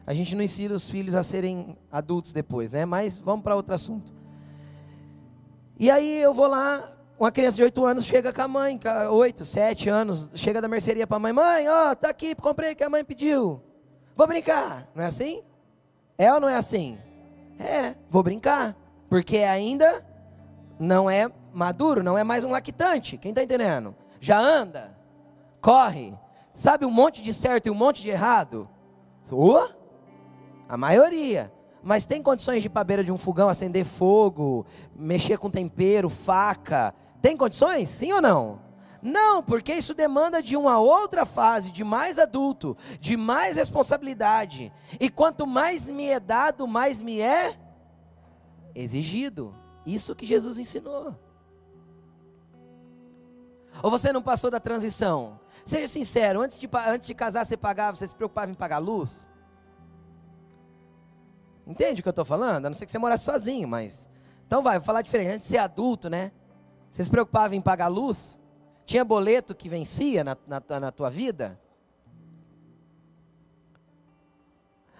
a gente não ensina os filhos a serem adultos depois, né? Mas vamos para outro assunto. E aí eu vou lá, uma criança de 8 anos chega com a mãe, com 8, 7 anos, chega da mercearia para a mãe, mãe, ó, tá aqui, comprei que a mãe pediu. Vou brincar. Não é assim? É ou não é assim? É, vou brincar. Porque ainda não é maduro, não é mais um lactante. Quem está entendendo? Já anda, corre, Sabe um monte de certo e um monte de errado? Uh, a maioria. Mas tem condições de ir para a beira de um fogão, acender fogo, mexer com tempero, faca. Tem condições? Sim ou não? Não, porque isso demanda de uma outra fase, de mais adulto, de mais responsabilidade. E quanto mais me é dado, mais me é exigido. Isso que Jesus ensinou. Ou você não passou da transição? Seja sincero, antes de, antes de casar você pagava, você se preocupava em pagar luz? Entende o que eu estou falando? A não ser que você morasse sozinho, mas. Então vai, vou falar diferente. Antes de ser adulto, né? Você se preocupava em pagar luz? Tinha boleto que vencia na, na, na tua vida?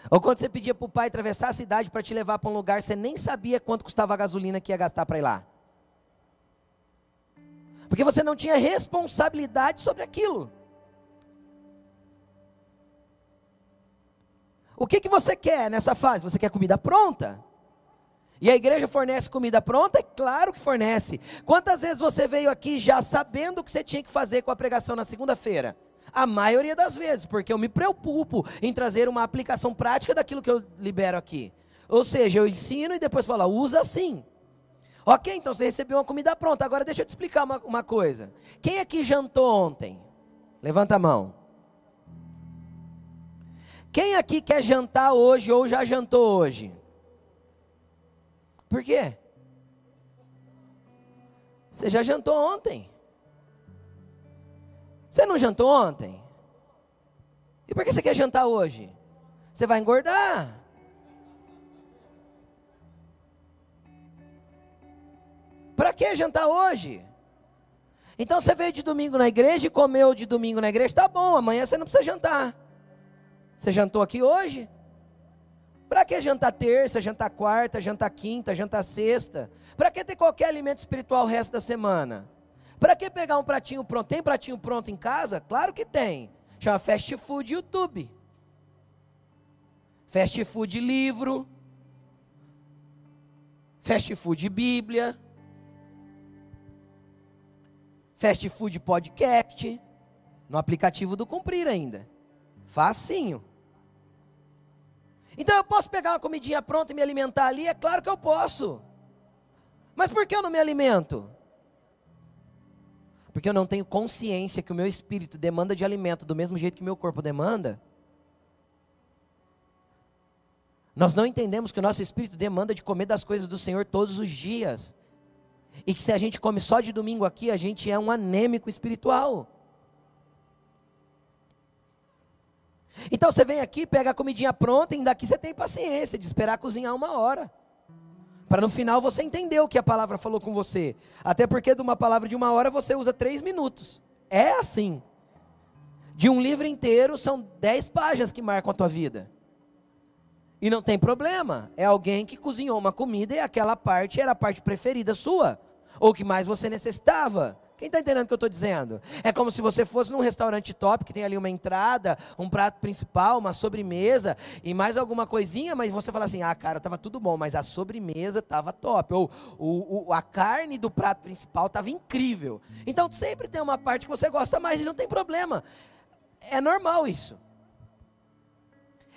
Ou quando você pedia para o pai atravessar a cidade para te levar para um lugar, você nem sabia quanto custava a gasolina que ia gastar para ir lá? Porque você não tinha responsabilidade sobre aquilo. O que, que você quer nessa fase? Você quer comida pronta? E a igreja fornece comida pronta? É claro que fornece. Quantas vezes você veio aqui já sabendo o que você tinha que fazer com a pregação na segunda-feira? A maioria das vezes, porque eu me preocupo em trazer uma aplicação prática daquilo que eu libero aqui. Ou seja, eu ensino e depois falo, usa assim. Ok, então você recebeu uma comida pronta. Agora deixa eu te explicar uma, uma coisa. Quem aqui jantou ontem? Levanta a mão. Quem aqui quer jantar hoje ou já jantou hoje? Por quê? Você já jantou ontem. Você não jantou ontem? E por que você quer jantar hoje? Você vai engordar. Para que jantar hoje? Então você veio de domingo na igreja e comeu de domingo na igreja, tá bom, amanhã você não precisa jantar. Você jantou aqui hoje? Para que jantar terça, jantar quarta, jantar quinta, jantar sexta? Para que ter qualquer alimento espiritual o resto da semana? Para que pegar um pratinho pronto? Tem pratinho pronto em casa? Claro que tem. Chama Fast Food YouTube. Fast Food livro. Fast Food Bíblia. Fast Food Podcast, no aplicativo do Cumprir ainda. Facinho. Então eu posso pegar uma comidinha pronta e me alimentar ali? É claro que eu posso. Mas por que eu não me alimento? Porque eu não tenho consciência que o meu espírito demanda de alimento do mesmo jeito que o meu corpo demanda. Nós não entendemos que o nosso espírito demanda de comer das coisas do Senhor todos os dias. E que se a gente come só de domingo aqui, a gente é um anêmico espiritual. Então você vem aqui, pega a comidinha pronta e daqui você tem paciência de esperar cozinhar uma hora. Para no final você entender o que a palavra falou com você. Até porque de uma palavra de uma hora você usa três minutos. É assim. De um livro inteiro são dez páginas que marcam a tua vida. E não tem problema. É alguém que cozinhou uma comida e aquela parte era a parte preferida sua. Ou que mais você necessitava. Quem está entendendo o que eu estou dizendo? É como se você fosse num restaurante top, que tem ali uma entrada, um prato principal, uma sobremesa e mais alguma coisinha, mas você fala assim: ah, cara, estava tudo bom, mas a sobremesa estava top. Ou o, o, a carne do prato principal estava incrível. Então sempre tem uma parte que você gosta mais e não tem problema. É normal isso.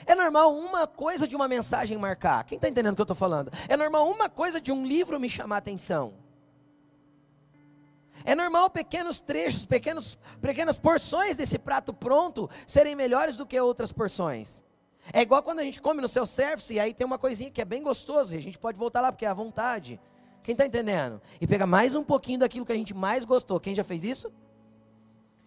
É normal uma coisa de uma mensagem marcar. Quem está entendendo o que eu estou falando? É normal uma coisa de um livro me chamar a atenção. É normal pequenos trechos, pequenos, pequenas porções desse prato pronto serem melhores do que outras porções. É igual quando a gente come no seu service e aí tem uma coisinha que é bem gostosa e a gente pode voltar lá porque é à vontade. Quem está entendendo? E pega mais um pouquinho daquilo que a gente mais gostou. Quem já fez isso?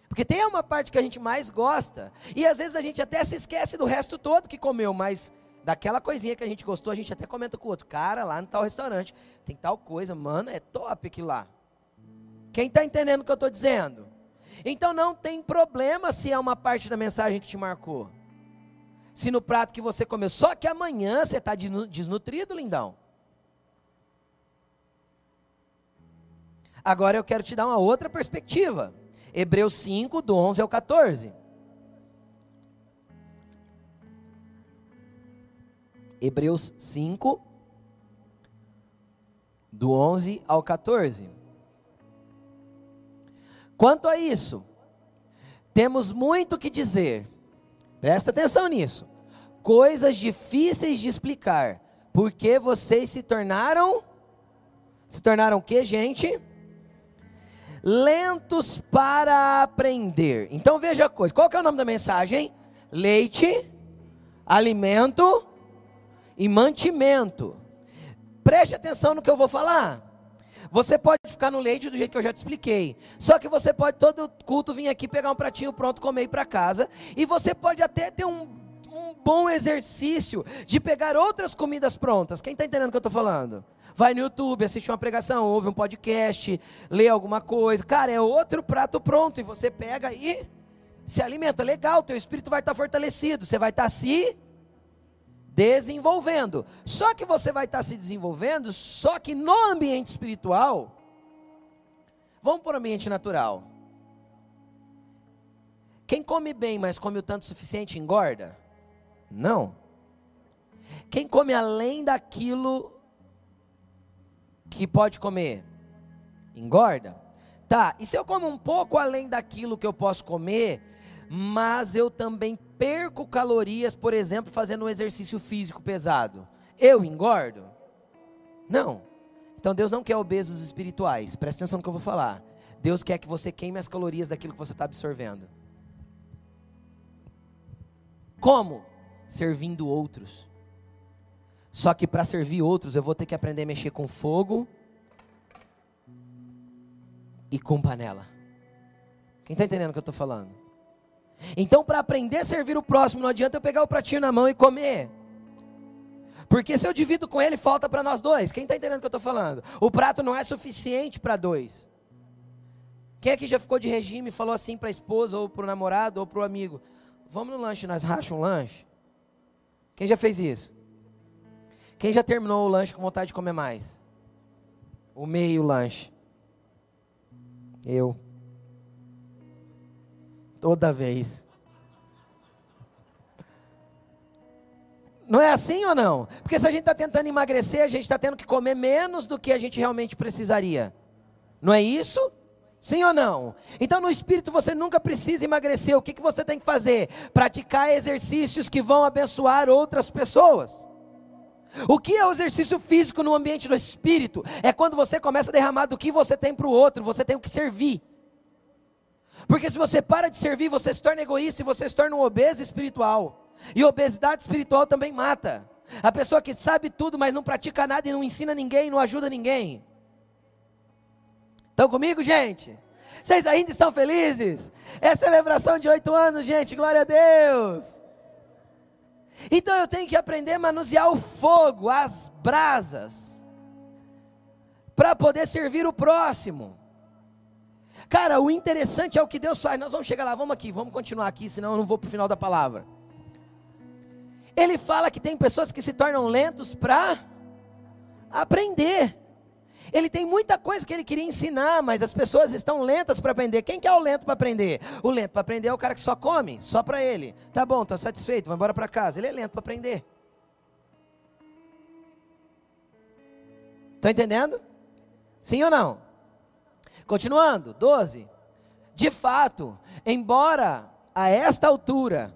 Porque tem uma parte que a gente mais gosta e às vezes a gente até se esquece do resto todo que comeu, mas daquela coisinha que a gente gostou, a gente até comenta com o outro. Cara, lá no tal restaurante tem tal coisa, mano, é top aquilo lá. Quem está entendendo o que eu estou dizendo? Então não tem problema se é uma parte da mensagem que te marcou. Se no prato que você comeu, só que amanhã você está desnutrido, lindão. Agora eu quero te dar uma outra perspectiva. Hebreus 5, do 11 ao 14. Hebreus 5, do 11 ao 14. Quanto a isso, temos muito que dizer. Presta atenção nisso. Coisas difíceis de explicar. Porque vocês se tornaram se tornaram o que, gente? Lentos para aprender. Então veja a coisa. Qual que é o nome da mensagem? Leite, alimento e mantimento. Preste atenção no que eu vou falar. Você pode ficar no leite do jeito que eu já te expliquei. Só que você pode todo culto vir aqui pegar um pratinho pronto, comer e ir para casa. E você pode até ter um, um bom exercício de pegar outras comidas prontas. Quem está entendendo o que eu estou falando? Vai no YouTube, assiste uma pregação, ouve um podcast, lê alguma coisa. Cara, é outro prato pronto. E você pega e se alimenta. Legal, teu espírito vai estar tá fortalecido. Você vai estar tá se desenvolvendo. Só que você vai estar se desenvolvendo, só que no ambiente espiritual, vamos para o ambiente natural. Quem come bem, mas come o tanto suficiente, engorda? Não. Quem come além daquilo que pode comer, engorda? Tá, e se eu como um pouco além daquilo que eu posso comer, mas eu também perco calorias, por exemplo, fazendo um exercício físico pesado. Eu engordo? Não. Então Deus não quer obesos espirituais. Presta atenção no que eu vou falar. Deus quer que você queime as calorias daquilo que você está absorvendo. Como? Servindo outros. Só que para servir outros eu vou ter que aprender a mexer com fogo e com panela. Quem está entendendo o que eu estou falando? Então, para aprender a servir o próximo, não adianta eu pegar o pratinho na mão e comer. Porque se eu divido com ele, falta para nós dois. Quem está entendendo o que eu estou falando? O prato não é suficiente para dois. Quem aqui já ficou de regime e falou assim para a esposa, ou para o namorado, ou para o amigo: Vamos no lanche, nós rachamos um lanche? Quem já fez isso? Quem já terminou o lanche com vontade de comer mais? O meio lanche. Eu. Toda vez. Não é assim ou não? Porque se a gente está tentando emagrecer, a gente está tendo que comer menos do que a gente realmente precisaria. Não é isso? Sim ou não? Então, no espírito, você nunca precisa emagrecer. O que, que você tem que fazer? Praticar exercícios que vão abençoar outras pessoas. O que é o exercício físico no ambiente do espírito? É quando você começa a derramar do que você tem para o outro, você tem o que servir. Porque se você para de servir, você se torna egoísta e você se torna um obeso espiritual. E obesidade espiritual também mata. A pessoa que sabe tudo, mas não pratica nada e não ensina ninguém, não ajuda ninguém. Estão comigo, gente? Vocês ainda estão felizes? É celebração de oito anos, gente, glória a Deus. Então eu tenho que aprender a manusear o fogo, as brasas, para poder servir o próximo. Cara, o interessante é o que Deus faz. Nós vamos chegar lá, vamos aqui, vamos continuar aqui, senão eu não vou para o final da palavra. Ele fala que tem pessoas que se tornam lentos para aprender. Ele tem muita coisa que ele queria ensinar, mas as pessoas estão lentas para aprender. Quem que é o lento para aprender? O lento para aprender é o cara que só come, só para ele. Tá bom, estou satisfeito, vai embora para casa. Ele é lento para aprender. Estão entendendo? Sim ou não? Continuando, 12. De fato, embora a esta altura,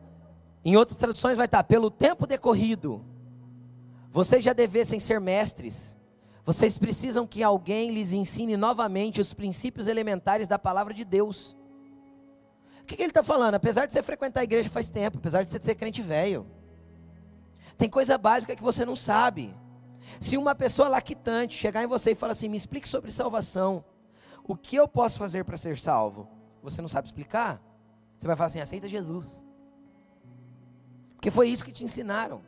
em outras traduções vai estar, pelo tempo decorrido, vocês já devessem ser mestres vocês precisam que alguém lhes ensine novamente os princípios elementares da palavra de Deus. O que, que ele está falando? Apesar de você frequentar a igreja faz tempo, apesar de você ser crente velho, tem coisa básica que você não sabe. Se uma pessoa lactante chegar em você e falar assim: me explique sobre salvação, o que eu posso fazer para ser salvo? Você não sabe explicar? Você vai falar assim: aceita Jesus. Porque foi isso que te ensinaram.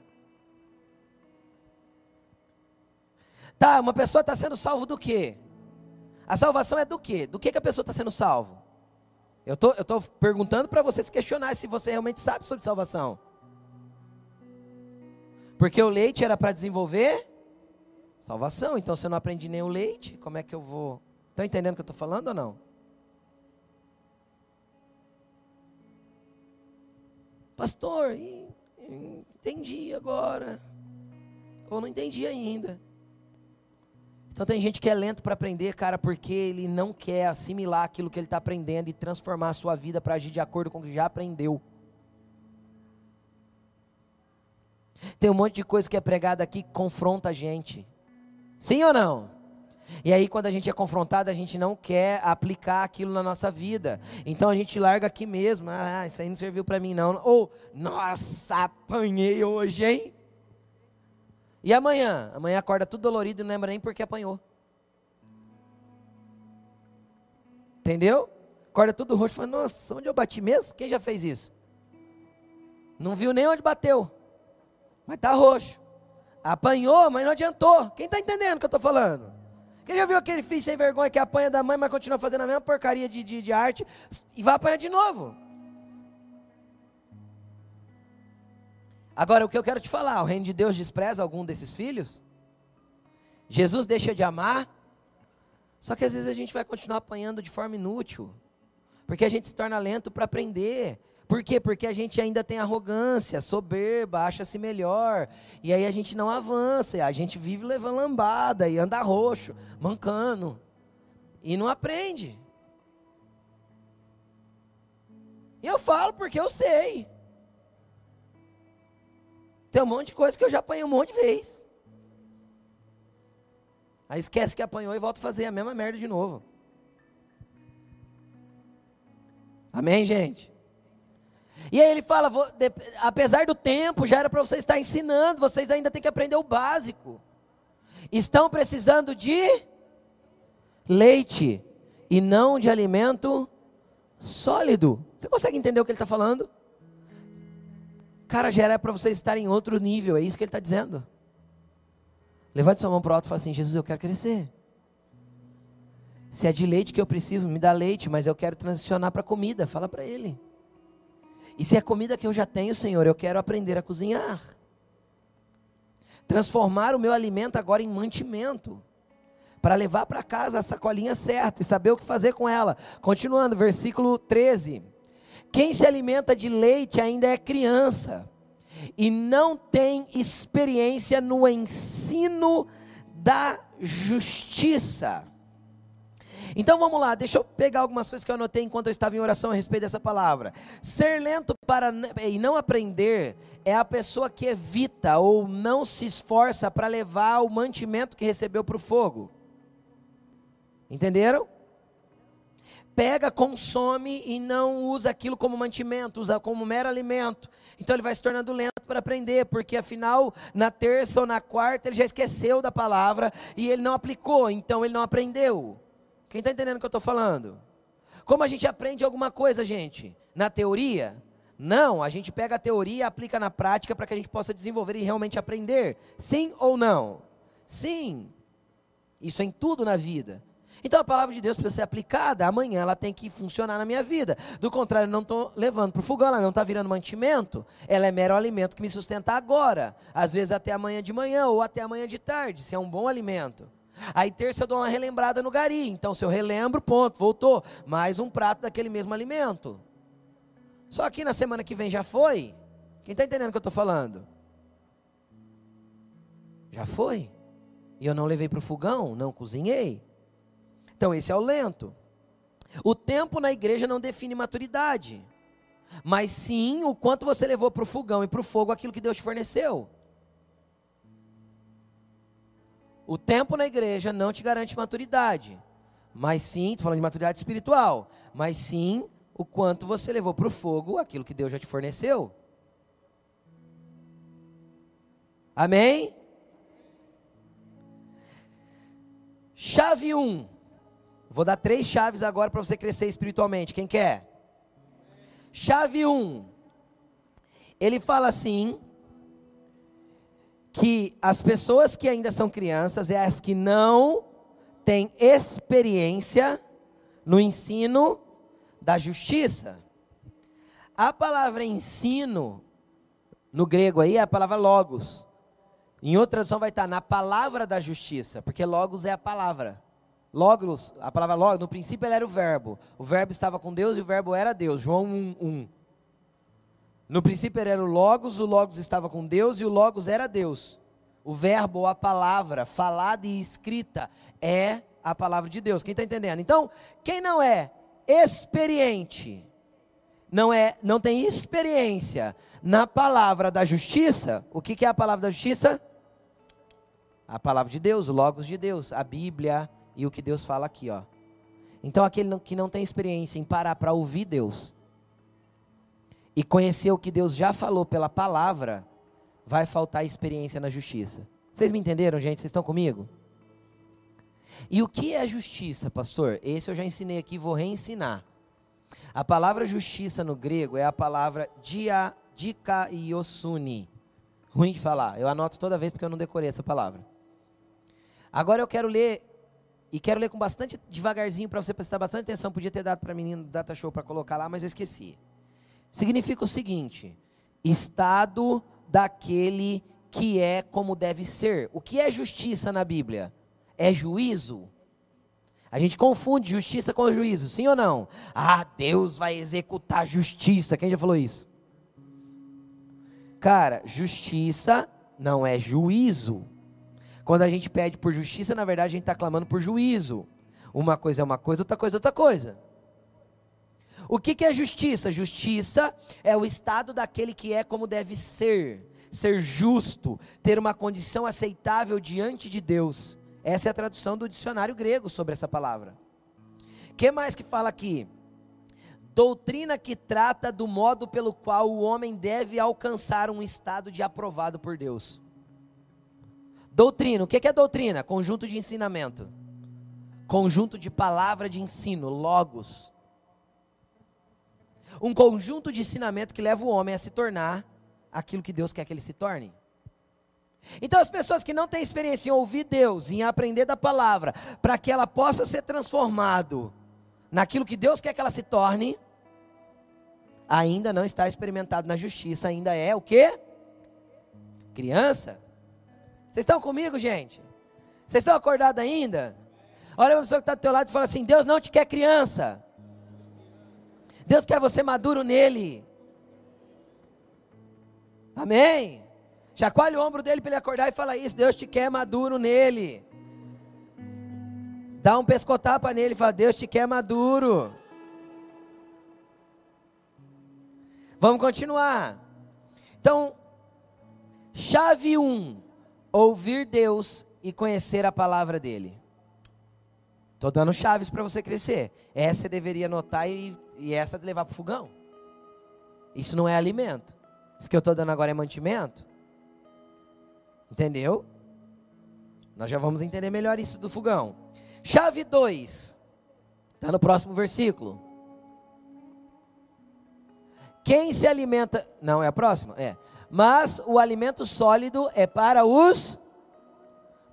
Tá, uma pessoa está sendo salvo do quê? A salvação é do quê? Do que, que a pessoa está sendo salvo? Eu tô, estou tô perguntando para você se questionar se você realmente sabe sobre salvação. Porque o leite era para desenvolver salvação. Então, se eu não aprendi nem o leite, como é que eu vou. Está entendendo o que eu estou falando ou não? Pastor, entendi agora. Ou não entendi ainda. Então tem gente que é lento para aprender, cara, porque ele não quer assimilar aquilo que ele está aprendendo e transformar a sua vida para agir de acordo com o que já aprendeu. Tem um monte de coisa que é pregada aqui que confronta a gente. Sim ou não? E aí, quando a gente é confrontado, a gente não quer aplicar aquilo na nossa vida. Então a gente larga aqui mesmo. Ah, isso aí não serviu para mim, não. Ou, nossa, apanhei hoje, hein? E amanhã? Amanhã acorda tudo dolorido e não lembra nem porque apanhou. Entendeu? Acorda tudo roxo e fala, nossa, onde eu bati mesmo? Quem já fez isso? Não viu nem onde bateu. Mas tá roxo. Apanhou, mas não adiantou. Quem está entendendo o que eu estou falando? Quem já viu aquele filho sem vergonha que apanha da mãe, mas continua fazendo a mesma porcaria de, de, de arte e vai apanhar de novo? Agora, o que eu quero te falar, o reino de Deus despreza algum desses filhos? Jesus deixa de amar? Só que às vezes a gente vai continuar apanhando de forma inútil, porque a gente se torna lento para aprender. Por quê? Porque a gente ainda tem arrogância, soberba, acha-se melhor, e aí a gente não avança, a gente vive levando lambada e anda roxo, mancando, e não aprende. E eu falo porque eu sei. Tem um monte de coisa que eu já apanhei um monte de vez. Aí esquece que apanhou e volta a fazer a mesma merda de novo. Amém, gente? E aí ele fala: apesar do tempo, já era para você estar ensinando, vocês ainda têm que aprender o básico. Estão precisando de leite e não de alimento sólido. Você consegue entender o que ele está falando? Cara, já era para vocês estarem em outro nível, é isso que ele está dizendo. Levante sua mão para o alto e fala assim: Jesus, eu quero crescer. Se é de leite que eu preciso, me dá leite, mas eu quero transicionar para comida, fala para ele. E se é comida que eu já tenho, Senhor, eu quero aprender a cozinhar. Transformar o meu alimento agora em mantimento. Para levar para casa a sacolinha certa e saber o que fazer com ela. Continuando, versículo 13. Quem se alimenta de leite ainda é criança e não tem experiência no ensino da justiça. Então vamos lá, deixa eu pegar algumas coisas que eu anotei enquanto eu estava em oração a respeito dessa palavra. Ser lento para e não aprender é a pessoa que evita ou não se esforça para levar o mantimento que recebeu para o fogo. Entenderam? Pega, consome e não usa aquilo como mantimento, usa como mero alimento. Então ele vai se tornando lento para aprender, porque afinal, na terça ou na quarta, ele já esqueceu da palavra e ele não aplicou, então ele não aprendeu. Quem está entendendo o que eu estou falando? Como a gente aprende alguma coisa, gente? Na teoria? Não, a gente pega a teoria e aplica na prática para que a gente possa desenvolver e realmente aprender. Sim ou não? Sim. Isso é em tudo na vida. Então a palavra de Deus precisa ser aplicada. Amanhã ela tem que funcionar na minha vida. Do contrário, eu não estou levando para o fogão, ela não está virando mantimento. Ela é mero alimento que me sustenta agora. Às vezes até amanhã de manhã ou até amanhã de tarde, se é um bom alimento. Aí terça eu dou uma relembrada no gari. Então, se eu relembro, ponto, voltou. Mais um prato daquele mesmo alimento. Só que na semana que vem já foi. Quem está entendendo o que eu estou falando? Já foi. E eu não levei para o fogão, não cozinhei. Então, esse é o lento. O tempo na igreja não define maturidade. Mas sim o quanto você levou para o fogão e para o fogo aquilo que Deus te forneceu. O tempo na igreja não te garante maturidade, mas sim, estou falando de maturidade espiritual, mas sim o quanto você levou para o fogo aquilo que Deus já te forneceu. Amém? Chave 1. Um. Vou dar três chaves agora para você crescer espiritualmente. Quem quer? Chave 1. Um. Ele fala assim: que as pessoas que ainda são crianças é as que não têm experiência no ensino da justiça. A palavra ensino, no grego aí, é a palavra logos. Em outra tradução vai estar na palavra da justiça, porque logos é a palavra. Logos, a palavra logos, no princípio ele era o verbo. O verbo estava com Deus e o verbo era Deus. João 1, 1. No princípio era o Logos, o Logos estava com Deus e o Logos era Deus. O verbo ou a palavra falada e escrita é a palavra de Deus. Quem está entendendo? Então, quem não é experiente, não é, não tem experiência na palavra da justiça, o que, que é a palavra da justiça? A palavra de Deus, o Logos de Deus, a Bíblia e o que Deus fala aqui, ó. Então, aquele que não tem experiência em parar para ouvir Deus, e conhecer o que Deus já falou pela palavra, vai faltar experiência na justiça. Vocês me entenderam, gente? Vocês estão comigo? E o que é justiça, pastor? Esse eu já ensinei aqui, vou reensinar. A palavra justiça no grego é a palavra dia, dikaiosune. Ruim de falar, eu anoto toda vez porque eu não decorei essa palavra. Agora eu quero ler, e quero ler com bastante devagarzinho para você prestar bastante atenção. Podia ter dado para menino data show para colocar lá, mas eu esqueci significa o seguinte: estado daquele que é como deve ser. O que é justiça na Bíblia? É juízo. A gente confunde justiça com juízo, sim ou não? Ah, Deus vai executar justiça. Quem já falou isso? Cara, justiça não é juízo. Quando a gente pede por justiça, na verdade a gente está clamando por juízo. Uma coisa é uma coisa, outra coisa é outra coisa. O que, que é justiça? Justiça é o estado daquele que é como deve ser, ser justo, ter uma condição aceitável diante de Deus. Essa é a tradução do dicionário grego sobre essa palavra. O que mais que fala aqui? Doutrina que trata do modo pelo qual o homem deve alcançar um estado de aprovado por Deus. Doutrina, o que é doutrina? Conjunto de ensinamento, conjunto de palavra de ensino, logos um conjunto de ensinamento que leva o homem a se tornar aquilo que Deus quer que ele se torne. Então, as pessoas que não têm experiência em ouvir Deus, em aprender da palavra, para que ela possa ser transformado naquilo que Deus quer que ela se torne, ainda não está experimentado na justiça, ainda é o que? Criança. Vocês estão comigo, gente? Vocês estão acordados ainda? Olha a pessoa que está do teu lado e fala assim: Deus não te quer criança. Deus quer você maduro nele. Amém? Chacoalhe o ombro dele para ele acordar e fala isso. Deus te quer maduro nele. Dá um pescotapa nele e fala: Deus te quer maduro. Vamos continuar. Então, chave 1: um, ouvir Deus e conhecer a palavra dele. Estou dando chaves para você crescer. Essa você deveria anotar e, e essa levar para o fogão. Isso não é alimento. Isso que eu estou dando agora é mantimento. Entendeu? Nós já vamos entender melhor isso do fogão. Chave 2. Está no próximo versículo. Quem se alimenta. Não, é a próxima? É. Mas o alimento sólido é para os.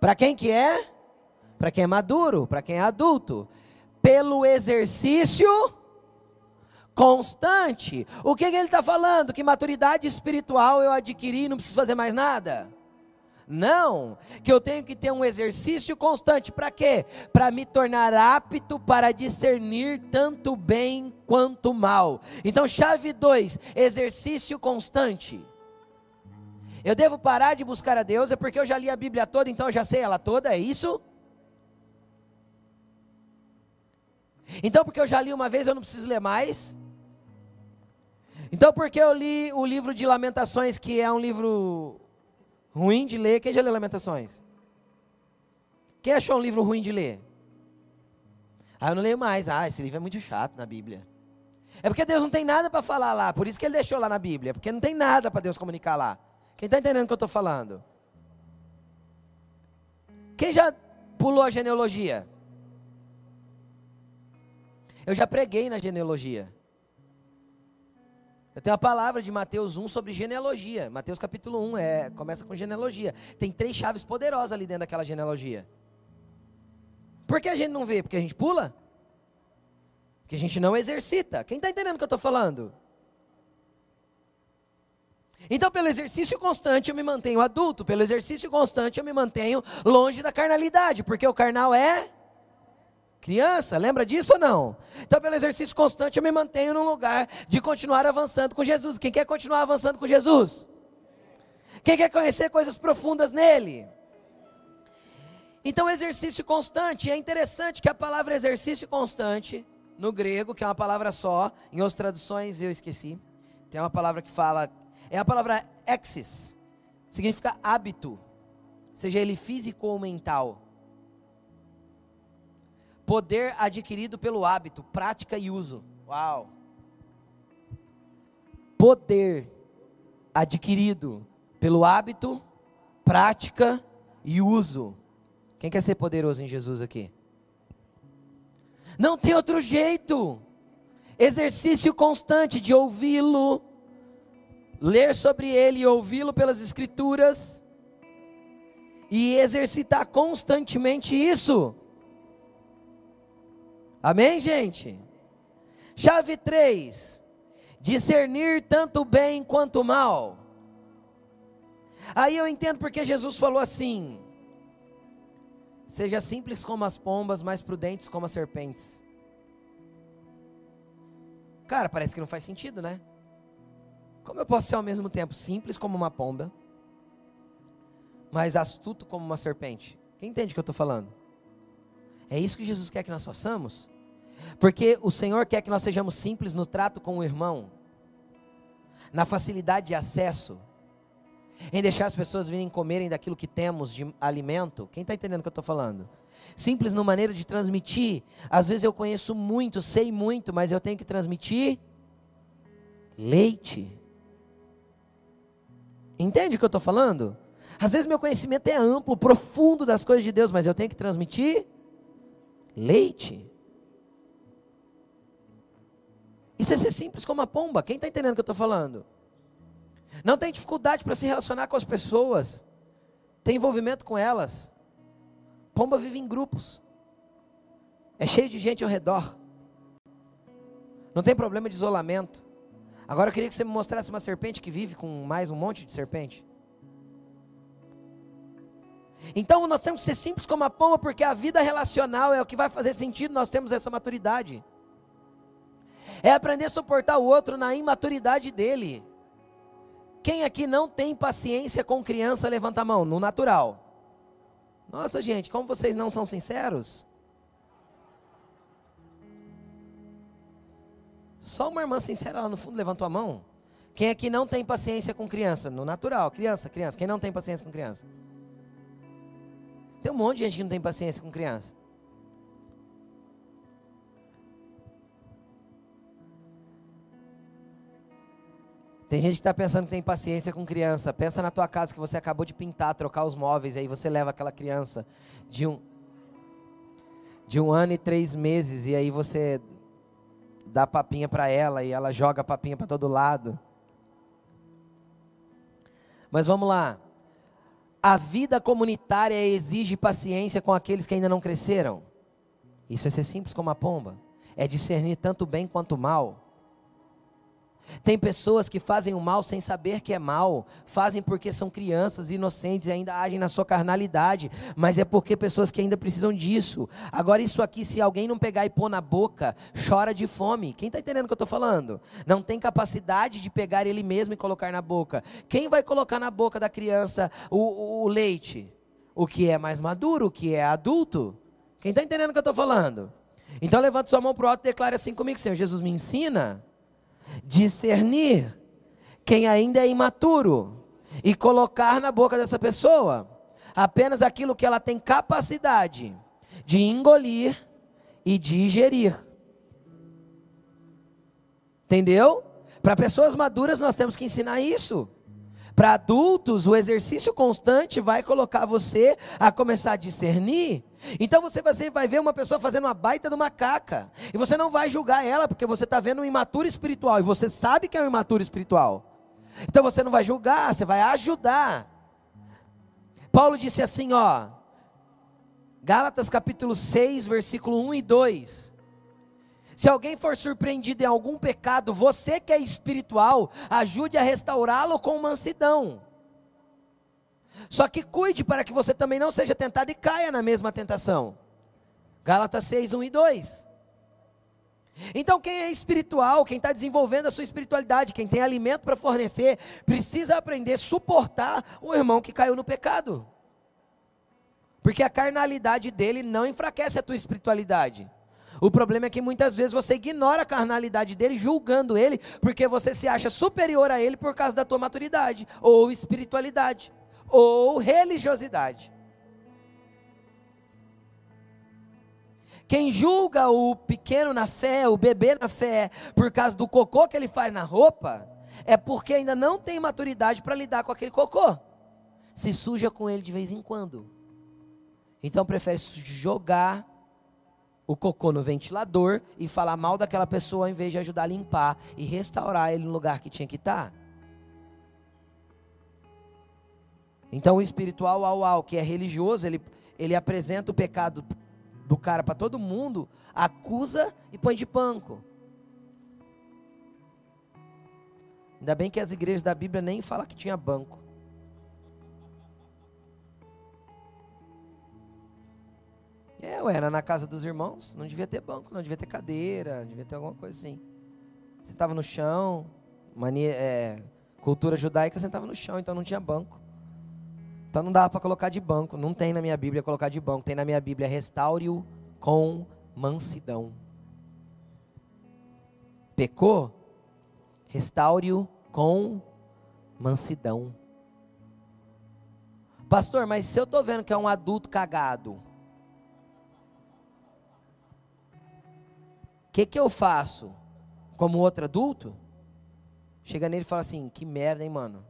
Para quem que é? Para quem é maduro, para quem é adulto. Pelo exercício constante. O que, que ele está falando? Que maturidade espiritual eu adquiri e não preciso fazer mais nada? Não, que eu tenho que ter um exercício constante. Para quê? Para me tornar apto para discernir tanto bem quanto mal. Então, chave 2: exercício constante. Eu devo parar de buscar a Deus, é porque eu já li a Bíblia toda, então eu já sei ela toda, é isso? Então, porque eu já li uma vez, eu não preciso ler mais? Então, porque eu li o livro de Lamentações, que é um livro Ruim de ler. Quem já leu Lamentações? Quem achou um livro ruim de ler? Ah, eu não leio mais. Ah, esse livro é muito chato na Bíblia. É porque Deus não tem nada para falar lá. Por isso que ele deixou lá na Bíblia. Porque não tem nada para Deus comunicar lá. Quem está entendendo o que eu estou falando? Quem já pulou a genealogia? Eu já preguei na genealogia. Eu tenho a palavra de Mateus 1 sobre genealogia. Mateus capítulo 1 é, começa com genealogia. Tem três chaves poderosas ali dentro daquela genealogia. Por que a gente não vê? Porque a gente pula? Porque a gente não exercita. Quem está entendendo o que eu estou falando? Então, pelo exercício constante, eu me mantenho adulto. Pelo exercício constante, eu me mantenho longe da carnalidade. Porque o carnal é Criança, lembra disso ou não? Então, pelo exercício constante, eu me mantenho num lugar de continuar avançando com Jesus. Quem quer continuar avançando com Jesus? Quem quer conhecer coisas profundas nele? Então, exercício constante. É interessante que a palavra exercício constante, no grego, que é uma palavra só, em outras traduções eu esqueci, tem uma palavra que fala, é a palavra exis, significa hábito, seja ele físico ou mental. Poder adquirido pelo hábito, prática e uso. Uau! Poder adquirido pelo hábito, prática e uso. Quem quer ser poderoso em Jesus aqui? Não tem outro jeito. Exercício constante de ouvi-lo, ler sobre ele e ouvi-lo pelas Escrituras, e exercitar constantemente isso. Amém, gente? Chave 3: discernir tanto bem quanto mal. Aí eu entendo porque Jesus falou assim: seja simples como as pombas, mais prudentes como as serpentes. Cara, parece que não faz sentido, né? Como eu posso ser ao mesmo tempo simples como uma pomba, mas astuto como uma serpente? Quem entende o que eu estou falando? É isso que Jesus quer que nós façamos? Porque o Senhor quer que nós sejamos simples no trato com o irmão, na facilidade de acesso, em deixar as pessoas virem comerem daquilo que temos de alimento. Quem está entendendo o que eu estou falando? Simples no maneira de transmitir. Às vezes eu conheço muito, sei muito, mas eu tenho que transmitir leite. Entende o que eu estou falando? Às vezes meu conhecimento é amplo, profundo das coisas de Deus, mas eu tenho que transmitir leite. Isso é ser simples como a pomba. Quem está entendendo o que eu estou falando? Não tem dificuldade para se relacionar com as pessoas. Tem envolvimento com elas. Pomba vive em grupos. É cheio de gente ao redor. Não tem problema de isolamento. Agora eu queria que você me mostrasse uma serpente que vive com mais um monte de serpente. Então nós temos que ser simples como a pomba, porque a vida relacional é o que vai fazer sentido, nós temos essa maturidade. É aprender a suportar o outro na imaturidade dele. Quem aqui não tem paciência com criança, levanta a mão, no natural. Nossa, gente, como vocês não são sinceros? Só uma irmã sincera lá no fundo levantou a mão. Quem aqui não tem paciência com criança? No natural, criança, criança. Quem não tem paciência com criança? Tem um monte de gente que não tem paciência com criança. Tem gente que está pensando que tem paciência com criança. Pensa na tua casa que você acabou de pintar, trocar os móveis, aí você leva aquela criança de um de um ano e três meses e aí você dá papinha para ela e ela joga papinha para todo lado. Mas vamos lá. A vida comunitária exige paciência com aqueles que ainda não cresceram. Isso é ser simples como a pomba. É discernir tanto bem quanto mal. Tem pessoas que fazem o mal sem saber que é mal, fazem porque são crianças inocentes e ainda agem na sua carnalidade, mas é porque pessoas que ainda precisam disso. Agora, isso aqui, se alguém não pegar e pôr na boca, chora de fome. Quem está entendendo o que eu estou falando? Não tem capacidade de pegar ele mesmo e colocar na boca. Quem vai colocar na boca da criança o, o, o leite? O que é mais maduro, o que é adulto? Quem está entendendo o que eu estou falando? Então, levanta sua mão para o alto e declare assim comigo: Senhor Jesus, me ensina discernir quem ainda é imaturo e colocar na boca dessa pessoa apenas aquilo que ela tem capacidade de engolir e digerir. Entendeu? Para pessoas maduras nós temos que ensinar isso. Para adultos, o exercício constante vai colocar você a começar a discernir. Então você vai ver uma pessoa fazendo uma baita de uma caca. E você não vai julgar ela, porque você está vendo um imaturo espiritual. E você sabe que é um imaturo espiritual. Então você não vai julgar, você vai ajudar. Paulo disse assim, ó. Gálatas capítulo 6, versículo 1 e 2. Se alguém for surpreendido em algum pecado, você que é espiritual, ajude a restaurá-lo com mansidão. Só que cuide para que você também não seja tentado e caia na mesma tentação. Gálatas 6, 1 e 2. Então, quem é espiritual, quem está desenvolvendo a sua espiritualidade, quem tem alimento para fornecer, precisa aprender a suportar o irmão que caiu no pecado. Porque a carnalidade dele não enfraquece a tua espiritualidade. O problema é que muitas vezes você ignora a carnalidade dele, julgando ele, porque você se acha superior a ele por causa da tua maturidade, ou espiritualidade, ou religiosidade. Quem julga o pequeno na fé, o bebê na fé, por causa do cocô que ele faz na roupa, é porque ainda não tem maturidade para lidar com aquele cocô. Se suja com ele de vez em quando. Então prefere jogar o cocô no ventilador e falar mal daquela pessoa ao invés de ajudar a limpar e restaurar ele no lugar que tinha que estar. Então o espiritual ao ao, que é religioso, ele, ele apresenta o pecado do cara para todo mundo, acusa e põe de banco. Ainda bem que as igrejas da Bíblia nem falam que tinha banco. Ué, era na casa dos irmãos, não devia ter banco, não devia ter cadeira, devia ter alguma coisa assim. Sentava no chão, mania, é, cultura judaica sentava no chão, então não tinha banco. Então não dava para colocar de banco, não tem na minha Bíblia colocar de banco, tem na minha Bíblia restaure-o com mansidão. Pecou? Restaure-o com mansidão. Pastor, mas se eu estou vendo que é um adulto cagado, que, que eu faço como outro adulto? Chega nele e fala assim: que merda, hein, mano?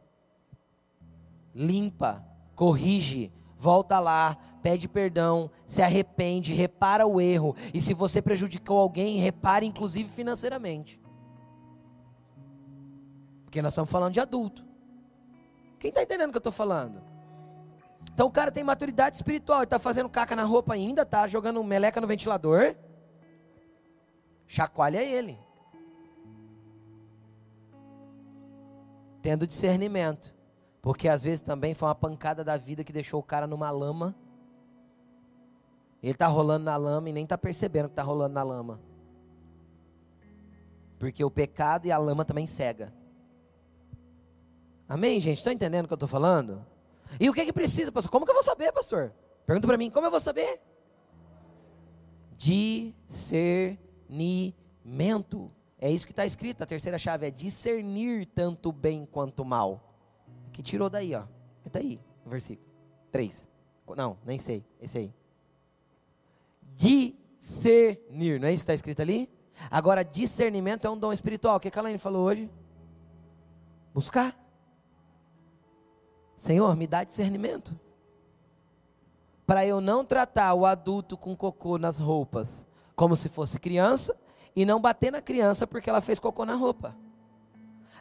Limpa, corrige, volta lá, pede perdão, se arrepende, repara o erro. E se você prejudicou alguém, repare inclusive financeiramente. Porque nós estamos falando de adulto. Quem está entendendo o que eu estou falando? Então o cara tem maturidade espiritual, está fazendo caca na roupa ainda, tá jogando meleca no ventilador chacoalha ele. Tendo discernimento. Porque às vezes também foi uma pancada da vida que deixou o cara numa lama. Ele está rolando na lama e nem está percebendo que está rolando na lama. Porque o pecado e a lama também cega. Amém, gente? Estão entendendo o que eu estou falando? E o que, que precisa, pastor? Como que eu vou saber, pastor? Pergunta para mim, como eu vou saber? Discernimento discernimento. É isso que está escrito. A terceira chave é discernir tanto bem quanto mal. Que tirou daí, ó. Está aí, no versículo 3. Não, nem sei. Esse aí. Discernir. Não é isso que está escrito ali? Agora, discernimento é um dom espiritual. O que a Kalaine falou hoje? Buscar. Senhor, me dá discernimento. Para eu não tratar o adulto com cocô nas roupas como se fosse criança e não bater na criança porque ela fez cocô na roupa.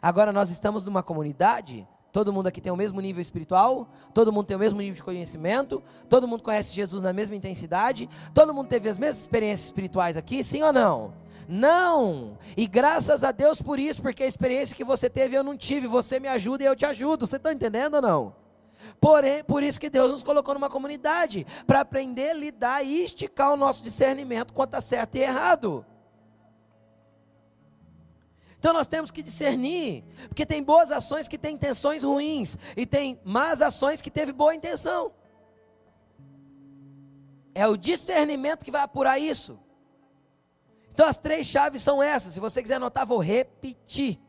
Agora nós estamos numa comunidade, todo mundo aqui tem o mesmo nível espiritual, todo mundo tem o mesmo nível de conhecimento, todo mundo conhece Jesus na mesma intensidade, todo mundo teve as mesmas experiências espirituais aqui, sim ou não? Não! E graças a Deus por isso, porque a experiência que você teve eu não tive, você me ajuda e eu te ajudo. Você está entendendo ou não? Porém, por isso que Deus nos colocou numa comunidade, para aprender lidar e esticar o nosso discernimento quanto a certo e errado. Então nós temos que discernir, porque tem boas ações que têm intenções ruins, e tem más ações que teve boa intenção. É o discernimento que vai apurar isso. Então as três chaves são essas. Se você quiser anotar, vou repetir.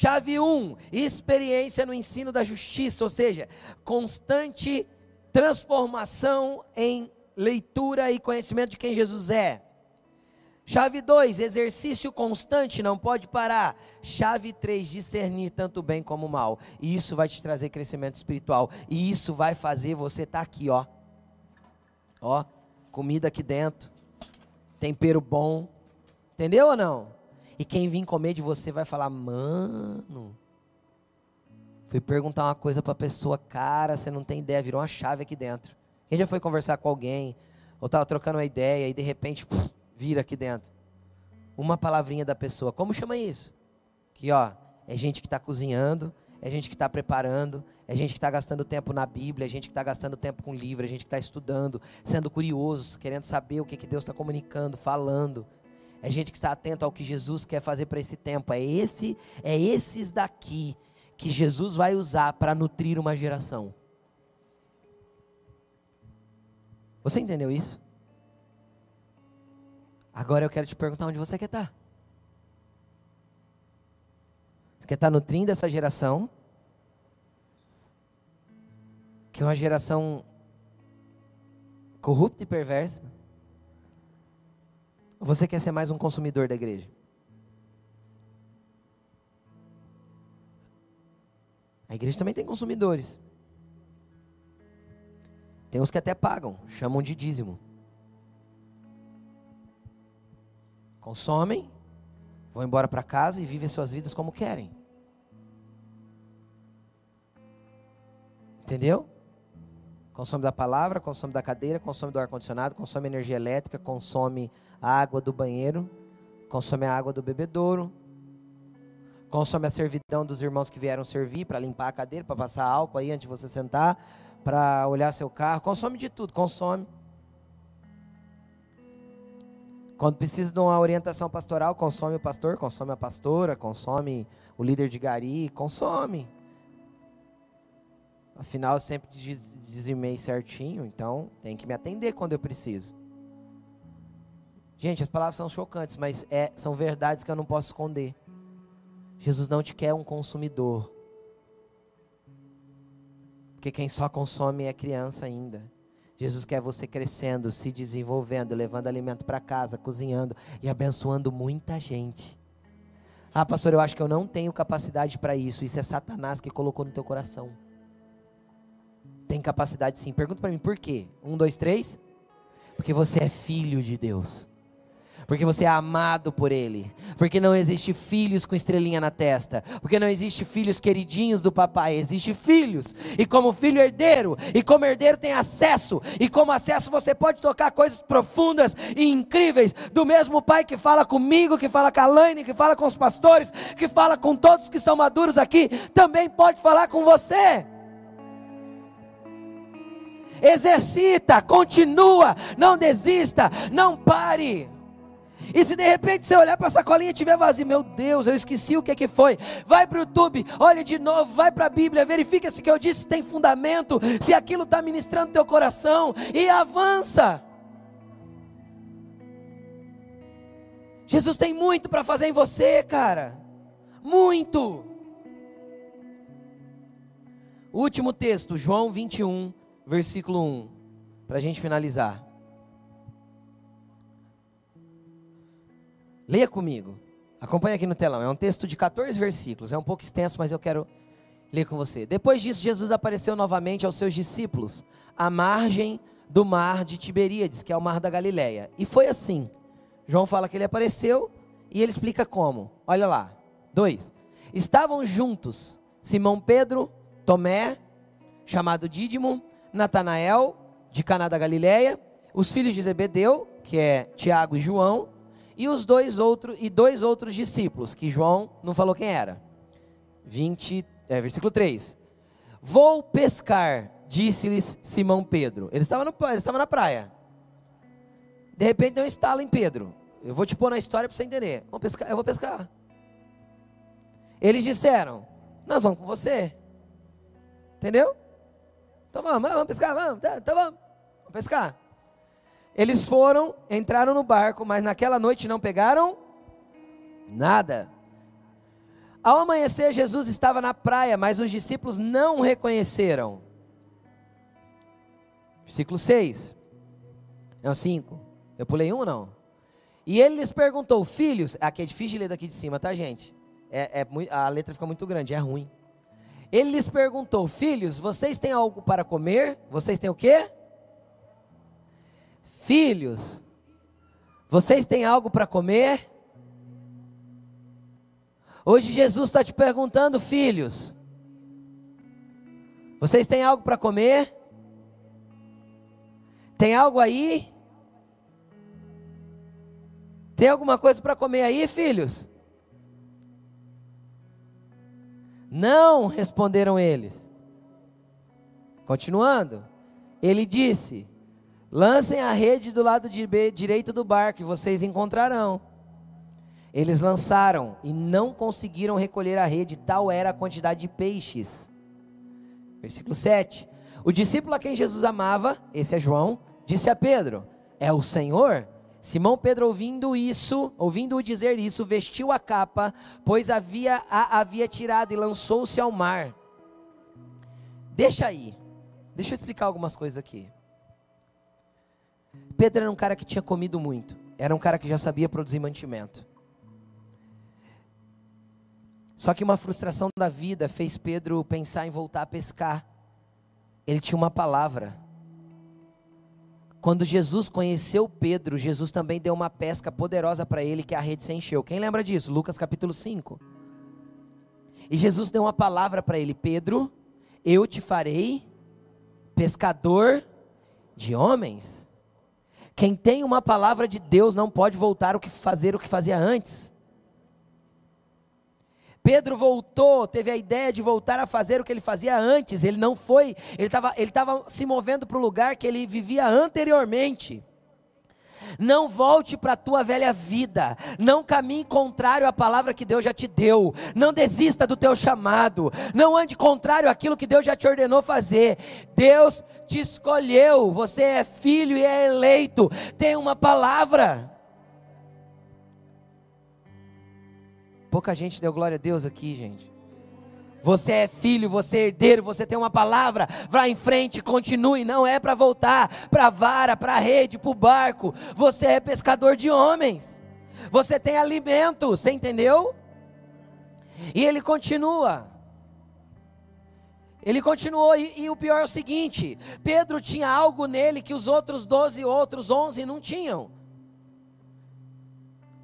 Chave 1, um, experiência no ensino da justiça, ou seja, constante transformação em leitura e conhecimento de quem Jesus é. Chave 2, exercício constante, não pode parar. Chave 3, discernir tanto bem como mal. E isso vai te trazer crescimento espiritual. E isso vai fazer você estar tá aqui, ó. Ó, comida aqui dentro, tempero bom. Entendeu ou não? E quem vir comer de você vai falar: "Mano, fui perguntar uma coisa para a pessoa, cara, você não tem ideia, virou uma chave aqui dentro. Quem já foi conversar com alguém, ou estava trocando uma ideia e de repente puf, vira aqui dentro. Uma palavrinha da pessoa. Como chama isso? Que ó, é gente que está cozinhando, é gente que está preparando, é gente que está gastando tempo na Bíblia, é gente que está gastando tempo com livro, é gente que está estudando, sendo curiosos, querendo saber o que, que Deus está comunicando, falando. É gente que está atento ao que Jesus quer fazer para esse tempo. É esse, é esses daqui que Jesus vai usar para nutrir uma geração. Você entendeu isso? Agora eu quero te perguntar onde você quer estar. Você quer estar nutrindo essa geração? Que é uma geração corrupta e perversa? Ou você quer ser mais um consumidor da igreja? A igreja também tem consumidores. Tem uns que até pagam, chamam de dízimo. consomem, vão embora para casa e vivem suas vidas como querem. Entendeu? Consome da palavra, consome da cadeira, consome do ar-condicionado, consome energia elétrica, consome a água do banheiro, consome a água do bebedouro, consome a servidão dos irmãos que vieram servir para limpar a cadeira, para passar álcool aí antes de você sentar, para olhar seu carro, consome de tudo, consome. Quando precisa de uma orientação pastoral, consome o pastor, consome a pastora, consome o líder de gari, consome. Afinal, eu sempre dizimei certinho, então tem que me atender quando eu preciso. Gente, as palavras são chocantes, mas é, são verdades que eu não posso esconder. Jesus não te quer um consumidor. Porque quem só consome é criança ainda. Jesus quer você crescendo, se desenvolvendo, levando alimento para casa, cozinhando e abençoando muita gente. Ah, pastor, eu acho que eu não tenho capacidade para isso. Isso é Satanás que colocou no teu coração. Tem capacidade sim. Pergunta para mim por quê? Um, dois, três. Porque você é filho de Deus. Porque você é amado por Ele, porque não existe filhos com estrelinha na testa, porque não existe filhos queridinhos do papai, existe filhos, e como filho herdeiro, e como herdeiro tem acesso, e como acesso você pode tocar coisas profundas e incríveis, do mesmo pai que fala comigo, que fala com a Laine, que fala com os pastores, que fala com todos que são maduros aqui, também pode falar com você exercita, continua, não desista, não pare. E se de repente você olhar para a sacolinha e estiver vazio, meu Deus, eu esqueci o que, que foi. Vai para o YouTube, olha de novo, vai para a Bíblia, verifica se o que eu disse tem fundamento, se aquilo está ministrando teu coração e avança. Jesus tem muito para fazer em você, cara. Muito. Último texto, João 21, versículo 1, para a gente finalizar. Leia comigo. Acompanhe aqui no telão. É um texto de 14 versículos. É um pouco extenso, mas eu quero ler com você. Depois disso, Jesus apareceu novamente aos seus discípulos, à margem do mar de Tiberíades, que é o mar da Galileia. E foi assim. João fala que ele apareceu e ele explica como. Olha lá. Dois. Estavam juntos Simão Pedro, Tomé, chamado Dídimo, Natanael, de Caná da Galileia, os filhos de Zebedeu, que é Tiago e João, e os dois outros e dois outros discípulos, que João não falou quem era. 20, é, versículo 3. Vou pescar, disse-lhes Simão Pedro. Ele estava, no, ele estava na praia. De repente deu um estalo em Pedro. Eu vou te pôr na história para você entender. Vamos pescar, eu vou pescar. Eles disseram: Nós vamos com você. Entendeu? Então vamos, vamos pescar, vamos, tá, então vamos, vamos pescar. Eles foram, entraram no barco, mas naquela noite não pegaram nada. Ao amanhecer, Jesus estava na praia, mas os discípulos não o reconheceram. Versículo 6. É o 5. Eu pulei um não? E ele lhes perguntou, filhos, aqui é difícil de ler daqui de cima, tá, gente? É, é, a letra fica muito grande, é ruim. Ele lhes perguntou: Filhos, vocês têm algo para comer? Vocês têm o quê? Filhos, vocês têm algo para comer? Hoje Jesus está te perguntando, filhos, vocês têm algo para comer? Tem algo aí? Tem alguma coisa para comer aí, filhos? Não, responderam eles. Continuando, ele disse: Lancem a rede do lado direito do barco e vocês encontrarão. Eles lançaram e não conseguiram recolher a rede, tal era a quantidade de peixes. Versículo 7. O discípulo a quem Jesus amava, esse é João, disse a Pedro: É o Senhor? Simão Pedro, ouvindo isso, ouvindo-o dizer isso, vestiu a capa, pois havia, a havia tirado e lançou-se ao mar. Deixa aí, deixa eu explicar algumas coisas aqui. Pedro era um cara que tinha comido muito, era um cara que já sabia produzir mantimento. Só que uma frustração da vida fez Pedro pensar em voltar a pescar. Ele tinha uma palavra. Quando Jesus conheceu Pedro, Jesus também deu uma pesca poderosa para ele que a rede se encheu. Quem lembra disso? Lucas capítulo 5. E Jesus deu uma palavra para ele: Pedro, eu te farei pescador de homens. Quem tem uma palavra de Deus não pode voltar a fazer o que fazia antes. Pedro voltou, teve a ideia de voltar a fazer o que ele fazia antes. Ele não foi, ele estava ele tava se movendo para o lugar que ele vivia anteriormente. Não volte para a tua velha vida. Não caminhe contrário à palavra que Deus já te deu. Não desista do teu chamado. Não ande contrário àquilo que Deus já te ordenou fazer. Deus te escolheu. Você é filho e é eleito. Tem uma palavra. Pouca gente deu glória a Deus aqui, gente. Você é filho, você é herdeiro, você tem uma palavra, vá em frente, continue, não é para voltar para a vara, para a rede, para o barco. Você é pescador de homens. Você tem alimento, você entendeu? E ele continua. Ele continuou, e, e, o pior é o seguinte: Pedro tinha algo nele que os outros doze, outros onze não tinham.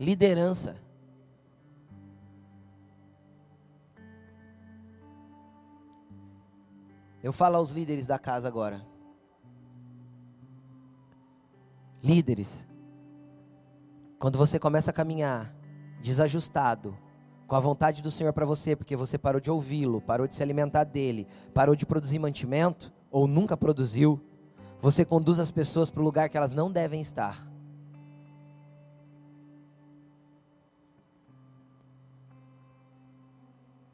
Liderança. Eu falo aos líderes da casa agora. Líderes, quando você começa a caminhar desajustado, com a vontade do Senhor para você, porque você parou de ouvi-lo, parou de se alimentar dele, parou de produzir mantimento, ou nunca produziu, você conduz as pessoas para o lugar que elas não devem estar.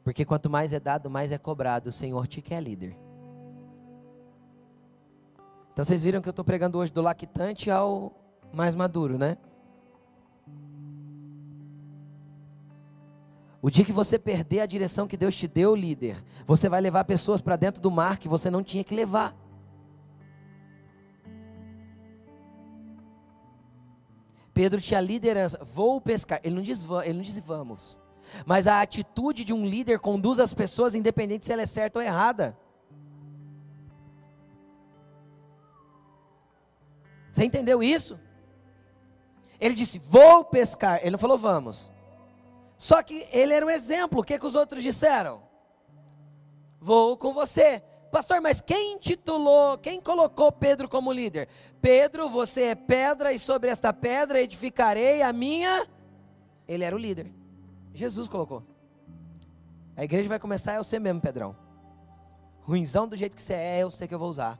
Porque quanto mais é dado, mais é cobrado. O Senhor te quer líder. Então vocês viram que eu estou pregando hoje do lactante ao mais maduro, né? O dia que você perder a direção que Deus te deu, líder, você vai levar pessoas para dentro do mar que você não tinha que levar. Pedro tinha liderança, vou pescar. Ele não diz, ele não diz vamos. Mas a atitude de um líder conduz as pessoas, independente se ela é certa ou errada. Você entendeu isso? Ele disse: Vou pescar. Ele não falou vamos. Só que ele era um exemplo. O que, que os outros disseram? Vou com você. Pastor, mas quem intitulou, quem colocou Pedro como líder? Pedro, você é pedra e sobre esta pedra edificarei a minha. Ele era o líder. Jesus colocou. A igreja vai começar, é você mesmo, Pedrão. Ruizão do jeito que você é, eu sei que eu vou usar.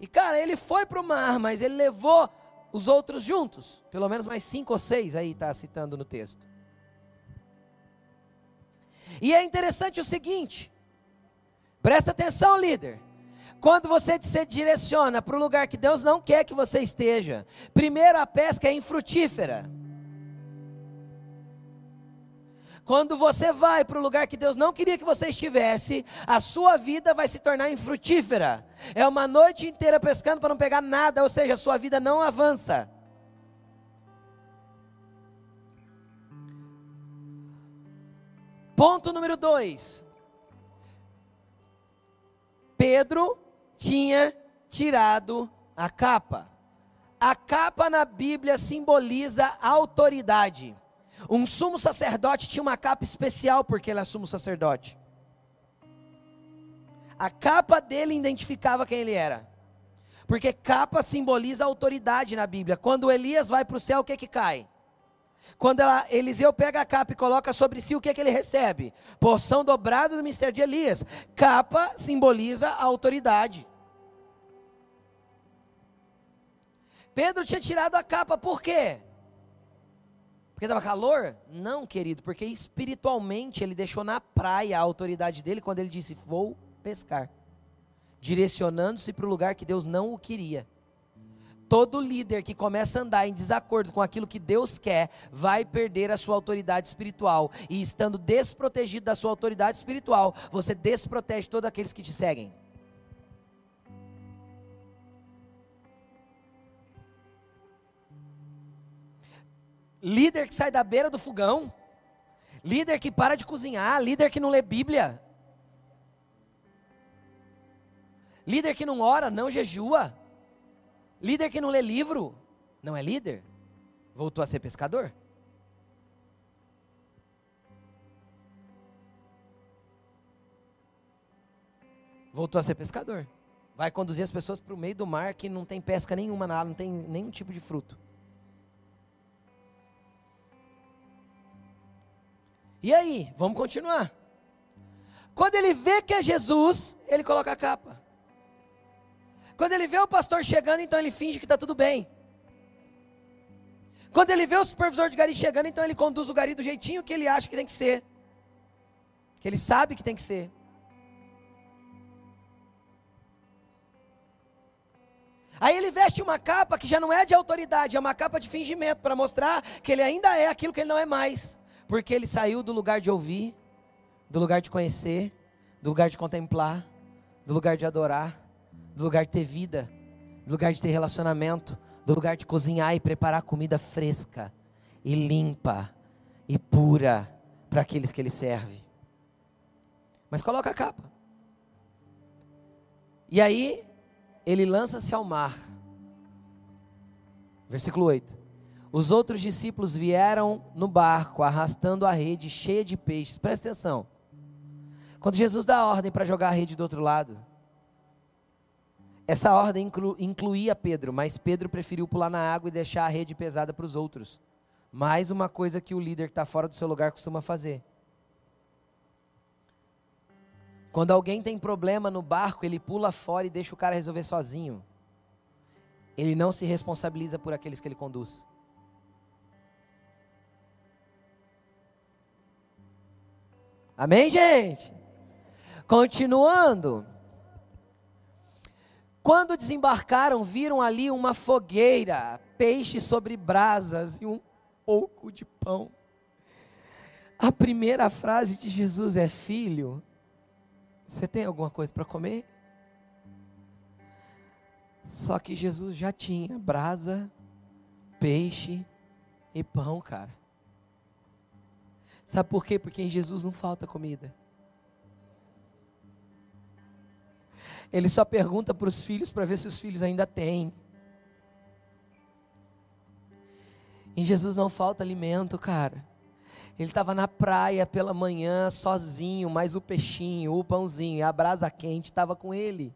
E cara, ele foi para o mar, mas ele levou os outros juntos. Pelo menos mais cinco ou seis aí está citando no texto. E é interessante o seguinte: presta atenção, líder. Quando você se direciona para o lugar que Deus não quer que você esteja, primeiro a pesca é infrutífera. Quando você vai para o lugar que Deus não queria que você estivesse, a sua vida vai se tornar infrutífera. É uma noite inteira pescando para não pegar nada, ou seja, a sua vida não avança. Ponto número dois. Pedro tinha tirado a capa. A capa na Bíblia simboliza autoridade. Um sumo sacerdote tinha uma capa especial porque ele é sumo sacerdote. A capa dele identificava quem ele era. Porque capa simboliza autoridade na Bíblia. Quando Elias vai para o céu, o que que cai? Quando ela, Eliseu pega a capa e coloca sobre si, o que, que ele recebe? Porção dobrada do mistério de Elias. Capa simboliza a autoridade. Pedro tinha tirado a capa, por quê? Porque estava calor? Não, querido, porque espiritualmente ele deixou na praia a autoridade dele quando ele disse: Vou pescar, direcionando-se para o lugar que Deus não o queria. Todo líder que começa a andar em desacordo com aquilo que Deus quer, vai perder a sua autoridade espiritual. E estando desprotegido da sua autoridade espiritual, você desprotege todos aqueles que te seguem. Líder que sai da beira do fogão, líder que para de cozinhar, líder que não lê Bíblia, líder que não ora, não jejua, líder que não lê livro, não é líder? Voltou a ser pescador? Voltou a ser pescador. Vai conduzir as pessoas para o meio do mar que não tem pesca nenhuma, não tem nenhum tipo de fruto. E aí, vamos continuar. Quando ele vê que é Jesus, ele coloca a capa. Quando ele vê o pastor chegando, então ele finge que está tudo bem. Quando ele vê o supervisor de gari chegando, então ele conduz o gari do jeitinho que ele acha que tem que ser. Que ele sabe que tem que ser. Aí ele veste uma capa que já não é de autoridade, é uma capa de fingimento, para mostrar que ele ainda é aquilo que ele não é mais. Porque ele saiu do lugar de ouvir, do lugar de conhecer, do lugar de contemplar, do lugar de adorar, do lugar de ter vida, do lugar de ter relacionamento, do lugar de cozinhar e preparar comida fresca e limpa e pura para aqueles que ele serve. Mas coloca a capa. E aí ele lança-se ao mar. Versículo 8. Os outros discípulos vieram no barco, arrastando a rede cheia de peixes. Presta atenção. Quando Jesus dá a ordem para jogar a rede do outro lado, essa ordem inclu, incluía Pedro, mas Pedro preferiu pular na água e deixar a rede pesada para os outros. Mais uma coisa que o líder que está fora do seu lugar costuma fazer. Quando alguém tem problema no barco, ele pula fora e deixa o cara resolver sozinho. Ele não se responsabiliza por aqueles que ele conduz. Amém, gente? Continuando. Quando desembarcaram, viram ali uma fogueira, peixe sobre brasas e um pouco de pão. A primeira frase de Jesus é: Filho, você tem alguma coisa para comer? Só que Jesus já tinha brasa, peixe e pão, cara. Sabe por quê? Porque em Jesus não falta comida. Ele só pergunta para os filhos para ver se os filhos ainda têm. Em Jesus não falta alimento, cara. Ele estava na praia pela manhã, sozinho, mas o peixinho, o pãozinho, a brasa quente estava com ele.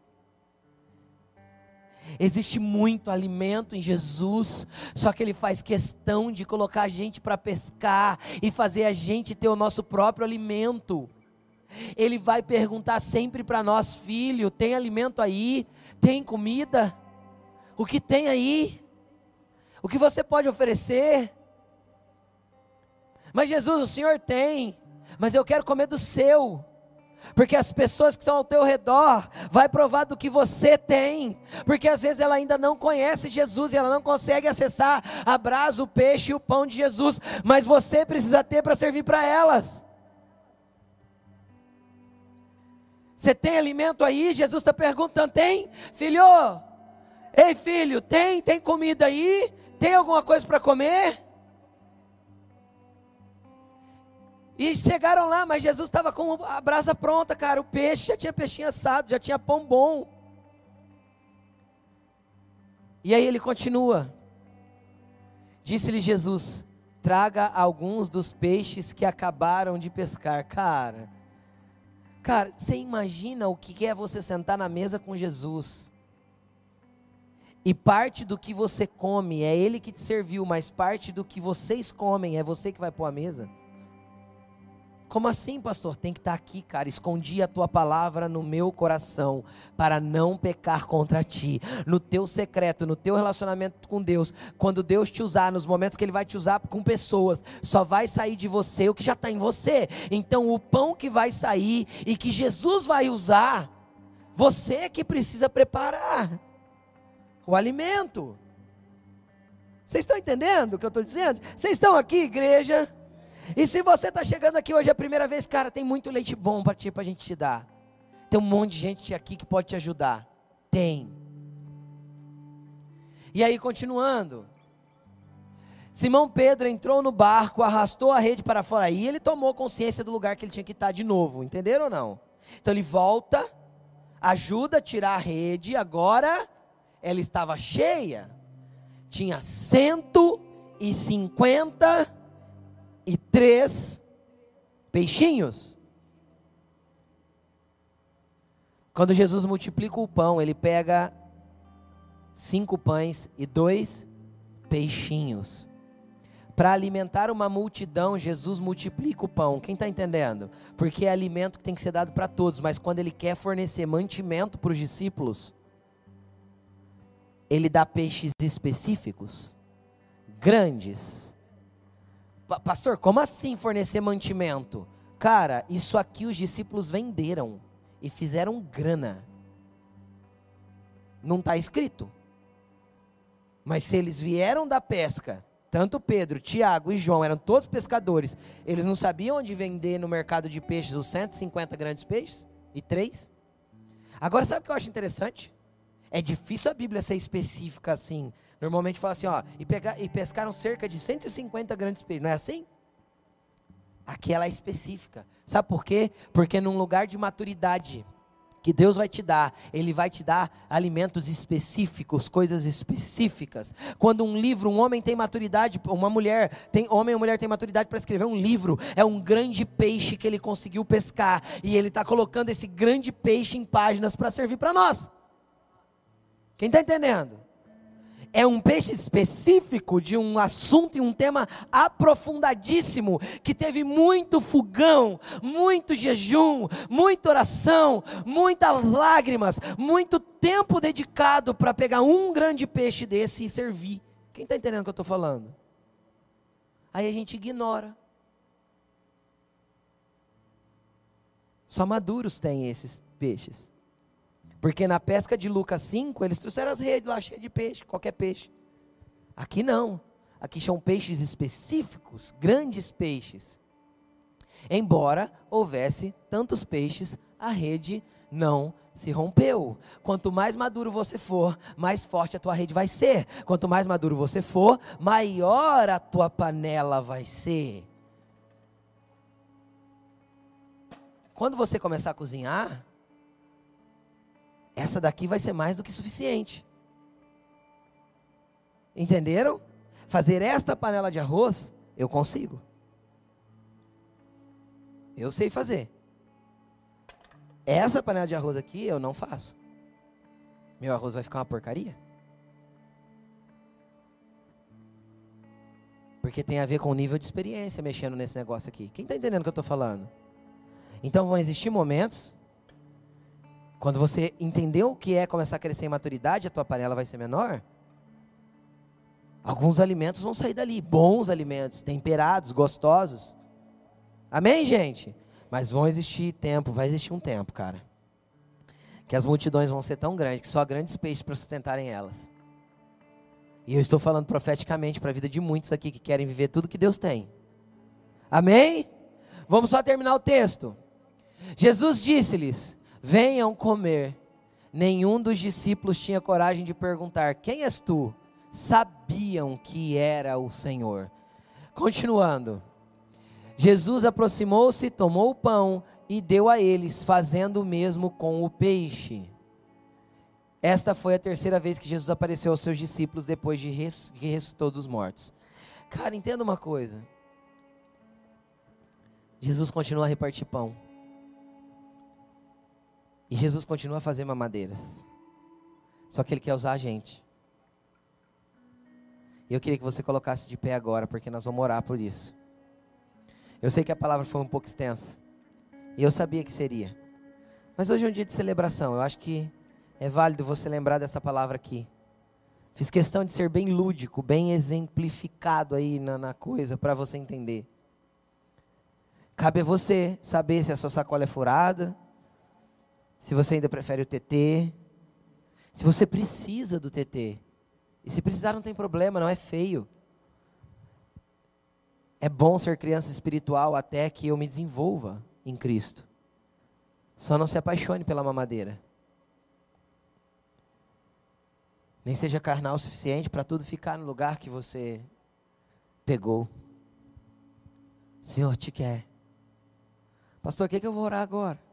Existe muito alimento em Jesus, só que Ele faz questão de colocar a gente para pescar e fazer a gente ter o nosso próprio alimento. Ele vai perguntar sempre para nós, filho: tem alimento aí? Tem comida? O que tem aí? O que você pode oferecer? Mas Jesus, o Senhor tem, mas eu quero comer do seu. Porque as pessoas que estão ao teu redor vai provar do que você tem. Porque às vezes ela ainda não conhece Jesus e ela não consegue acessar a brasa, o peixe e o pão de Jesus, mas você precisa ter para servir para elas. Você tem alimento aí? Jesus está perguntando: tem? Filho? Ei, filho, tem? Tem comida aí? Tem alguma coisa para comer? E chegaram lá, mas Jesus estava com a brasa pronta, cara. O peixe já tinha peixinho assado, já tinha pão bom. E aí ele continua. Disse-lhe Jesus: Traga alguns dos peixes que acabaram de pescar. Cara, cara, você imagina o que é você sentar na mesa com Jesus? E parte do que você come é Ele que te serviu, mas parte do que vocês comem é você que vai pôr a mesa? Como assim, pastor? Tem que estar tá aqui, cara. Escondi a tua palavra no meu coração para não pecar contra ti. No teu secreto, no teu relacionamento com Deus. Quando Deus te usar, nos momentos que Ele vai te usar com pessoas, só vai sair de você o que já está em você. Então, o pão que vai sair e que Jesus vai usar, você é que precisa preparar o alimento. Vocês estão entendendo o que eu estou dizendo? Vocês estão aqui, igreja? E se você está chegando aqui hoje a primeira vez, cara, tem muito leite bom para ti, para a gente te dar. Tem um monte de gente aqui que pode te ajudar. Tem. E aí, continuando. Simão Pedro entrou no barco, arrastou a rede para fora. E ele tomou consciência do lugar que ele tinha que estar de novo. Entenderam ou não? Então ele volta, ajuda a tirar a rede. Agora ela estava cheia. Tinha 150 e três peixinhos. Quando Jesus multiplica o pão, ele pega cinco pães e dois peixinhos. Para alimentar uma multidão, Jesus multiplica o pão. Quem está entendendo? Porque é alimento que tem que ser dado para todos, mas quando ele quer fornecer mantimento para os discípulos, ele dá peixes específicos, grandes Pastor, como assim fornecer mantimento? Cara, isso aqui os discípulos venderam e fizeram grana. Não está escrito. Mas se eles vieram da pesca, tanto Pedro, Tiago e João eram todos pescadores, eles não sabiam onde vender no mercado de peixes os 150 grandes peixes? E três? Agora, sabe o que eu acho interessante? É difícil a Bíblia ser específica assim. Normalmente fala assim, ó, e, pega, e pescaram cerca de 150 grandes peixes, não é assim? Aqui ela é específica. Sabe por quê? Porque num lugar de maturidade que Deus vai te dar, Ele vai te dar alimentos específicos, coisas específicas. Quando um livro, um homem tem maturidade, uma mulher, tem homem ou mulher tem maturidade para escrever um livro, é um grande peixe que ele conseguiu pescar e ele está colocando esse grande peixe em páginas para servir para nós. Quem está entendendo? É um peixe específico de um assunto e um tema aprofundadíssimo, que teve muito fogão, muito jejum, muita oração, muitas lágrimas, muito tempo dedicado para pegar um grande peixe desse e servir. Quem está entendendo o que eu estou falando? Aí a gente ignora. Só maduros têm esses peixes. Porque na pesca de Lucas 5, eles trouxeram as redes lá cheias de peixe, qualquer peixe. Aqui não. Aqui são peixes específicos, grandes peixes. Embora houvesse tantos peixes, a rede não se rompeu. Quanto mais maduro você for, mais forte a tua rede vai ser. Quanto mais maduro você for, maior a tua panela vai ser. Quando você começar a cozinhar, essa daqui vai ser mais do que suficiente. Entenderam? Fazer esta panela de arroz, eu consigo. Eu sei fazer. Essa panela de arroz aqui eu não faço. Meu arroz vai ficar uma porcaria. Porque tem a ver com o nível de experiência mexendo nesse negócio aqui. Quem está entendendo o que eu estou falando? Então vão existir momentos, quando você entendeu o que é começar a crescer em maturidade, a tua panela vai ser menor. Alguns alimentos vão sair dali, bons alimentos, temperados, gostosos. Amém, gente? Mas vão existir tempo, vai existir um tempo, cara. Que as multidões vão ser tão grandes que só grandes peixes para sustentarem elas. E eu estou falando profeticamente para a vida de muitos aqui que querem viver tudo que Deus tem. Amém? Vamos só terminar o texto. Jesus disse-lhes: Venham comer. Nenhum dos discípulos tinha coragem de perguntar: Quem és tu? Sabiam que era o Senhor. Continuando. Jesus aproximou-se, tomou o pão e deu a eles, fazendo o mesmo com o peixe. Esta foi a terceira vez que Jesus apareceu aos seus discípulos depois de que ressuscitou dos mortos. Cara, entenda uma coisa. Jesus continua a repartir pão. E Jesus continua a fazer mamadeiras. Só que Ele quer usar a gente. E eu queria que você colocasse de pé agora, porque nós vamos orar por isso. Eu sei que a palavra foi um pouco extensa. E eu sabia que seria. Mas hoje é um dia de celebração. Eu acho que é válido você lembrar dessa palavra aqui. Fiz questão de ser bem lúdico, bem exemplificado aí na, na coisa, para você entender. Cabe a você saber se a sua sacola é furada, se você ainda prefere o TT, se você precisa do TT. E se precisar, não tem problema, não é feio. É bom ser criança espiritual até que eu me desenvolva em Cristo. Só não se apaixone pela mamadeira. Nem seja carnal o suficiente para tudo ficar no lugar que você pegou. Senhor te quer. Pastor, o que, é que eu vou orar agora?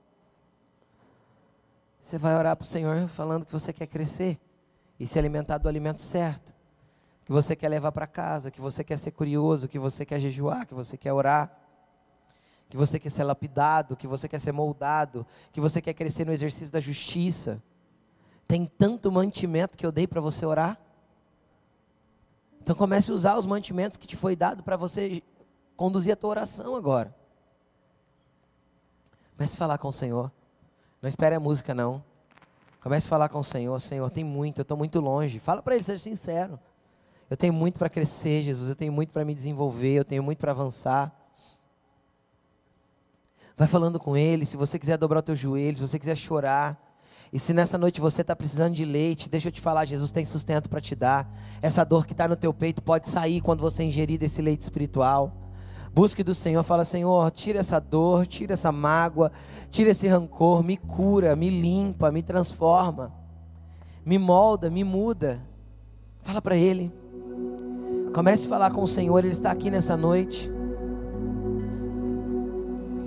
Você vai orar para o Senhor falando que você quer crescer e se alimentar do alimento certo que você quer levar para casa, que você quer ser curioso, que você quer jejuar, que você quer orar, que você quer ser lapidado, que você quer ser moldado, que você quer crescer no exercício da justiça. Tem tanto mantimento que eu dei para você orar. Então comece a usar os mantimentos que te foi dado para você conduzir a tua oração agora. Comece a falar com o Senhor. Não espere a música não. Comece a falar com o Senhor. Senhor, tem muito, eu estou muito longe. Fala para Ele, seja sincero. Eu tenho muito para crescer, Jesus. Eu tenho muito para me desenvolver. Eu tenho muito para avançar. Vai falando com Ele. Se você quiser dobrar o teu joelho, se você quiser chorar. E se nessa noite você está precisando de leite, deixa eu te falar, Jesus tem sustento para te dar. Essa dor que está no teu peito pode sair quando você ingerir desse leite espiritual. Busque do Senhor, fala, Senhor, tira essa dor, tira essa mágoa, tira esse rancor, me cura, me limpa, me transforma, me molda, me muda. Fala para Ele. Comece a falar com o Senhor, Ele está aqui nessa noite.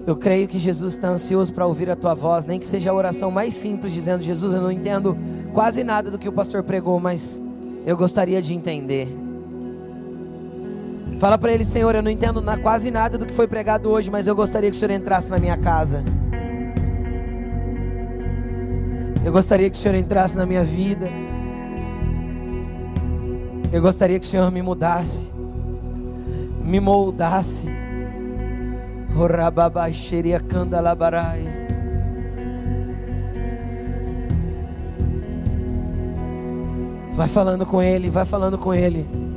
Eu creio que Jesus está ansioso para ouvir a tua voz, nem que seja a oração mais simples, dizendo: Jesus, eu não entendo quase nada do que o pastor pregou, mas eu gostaria de entender. Fala para ele, Senhor, eu não entendo quase nada do que foi pregado hoje, mas eu gostaria que o Senhor entrasse na minha casa. Eu gostaria que o Senhor entrasse na minha vida. Eu gostaria que o Senhor me mudasse, me moldasse. Vai falando com Ele, vai falando com Ele.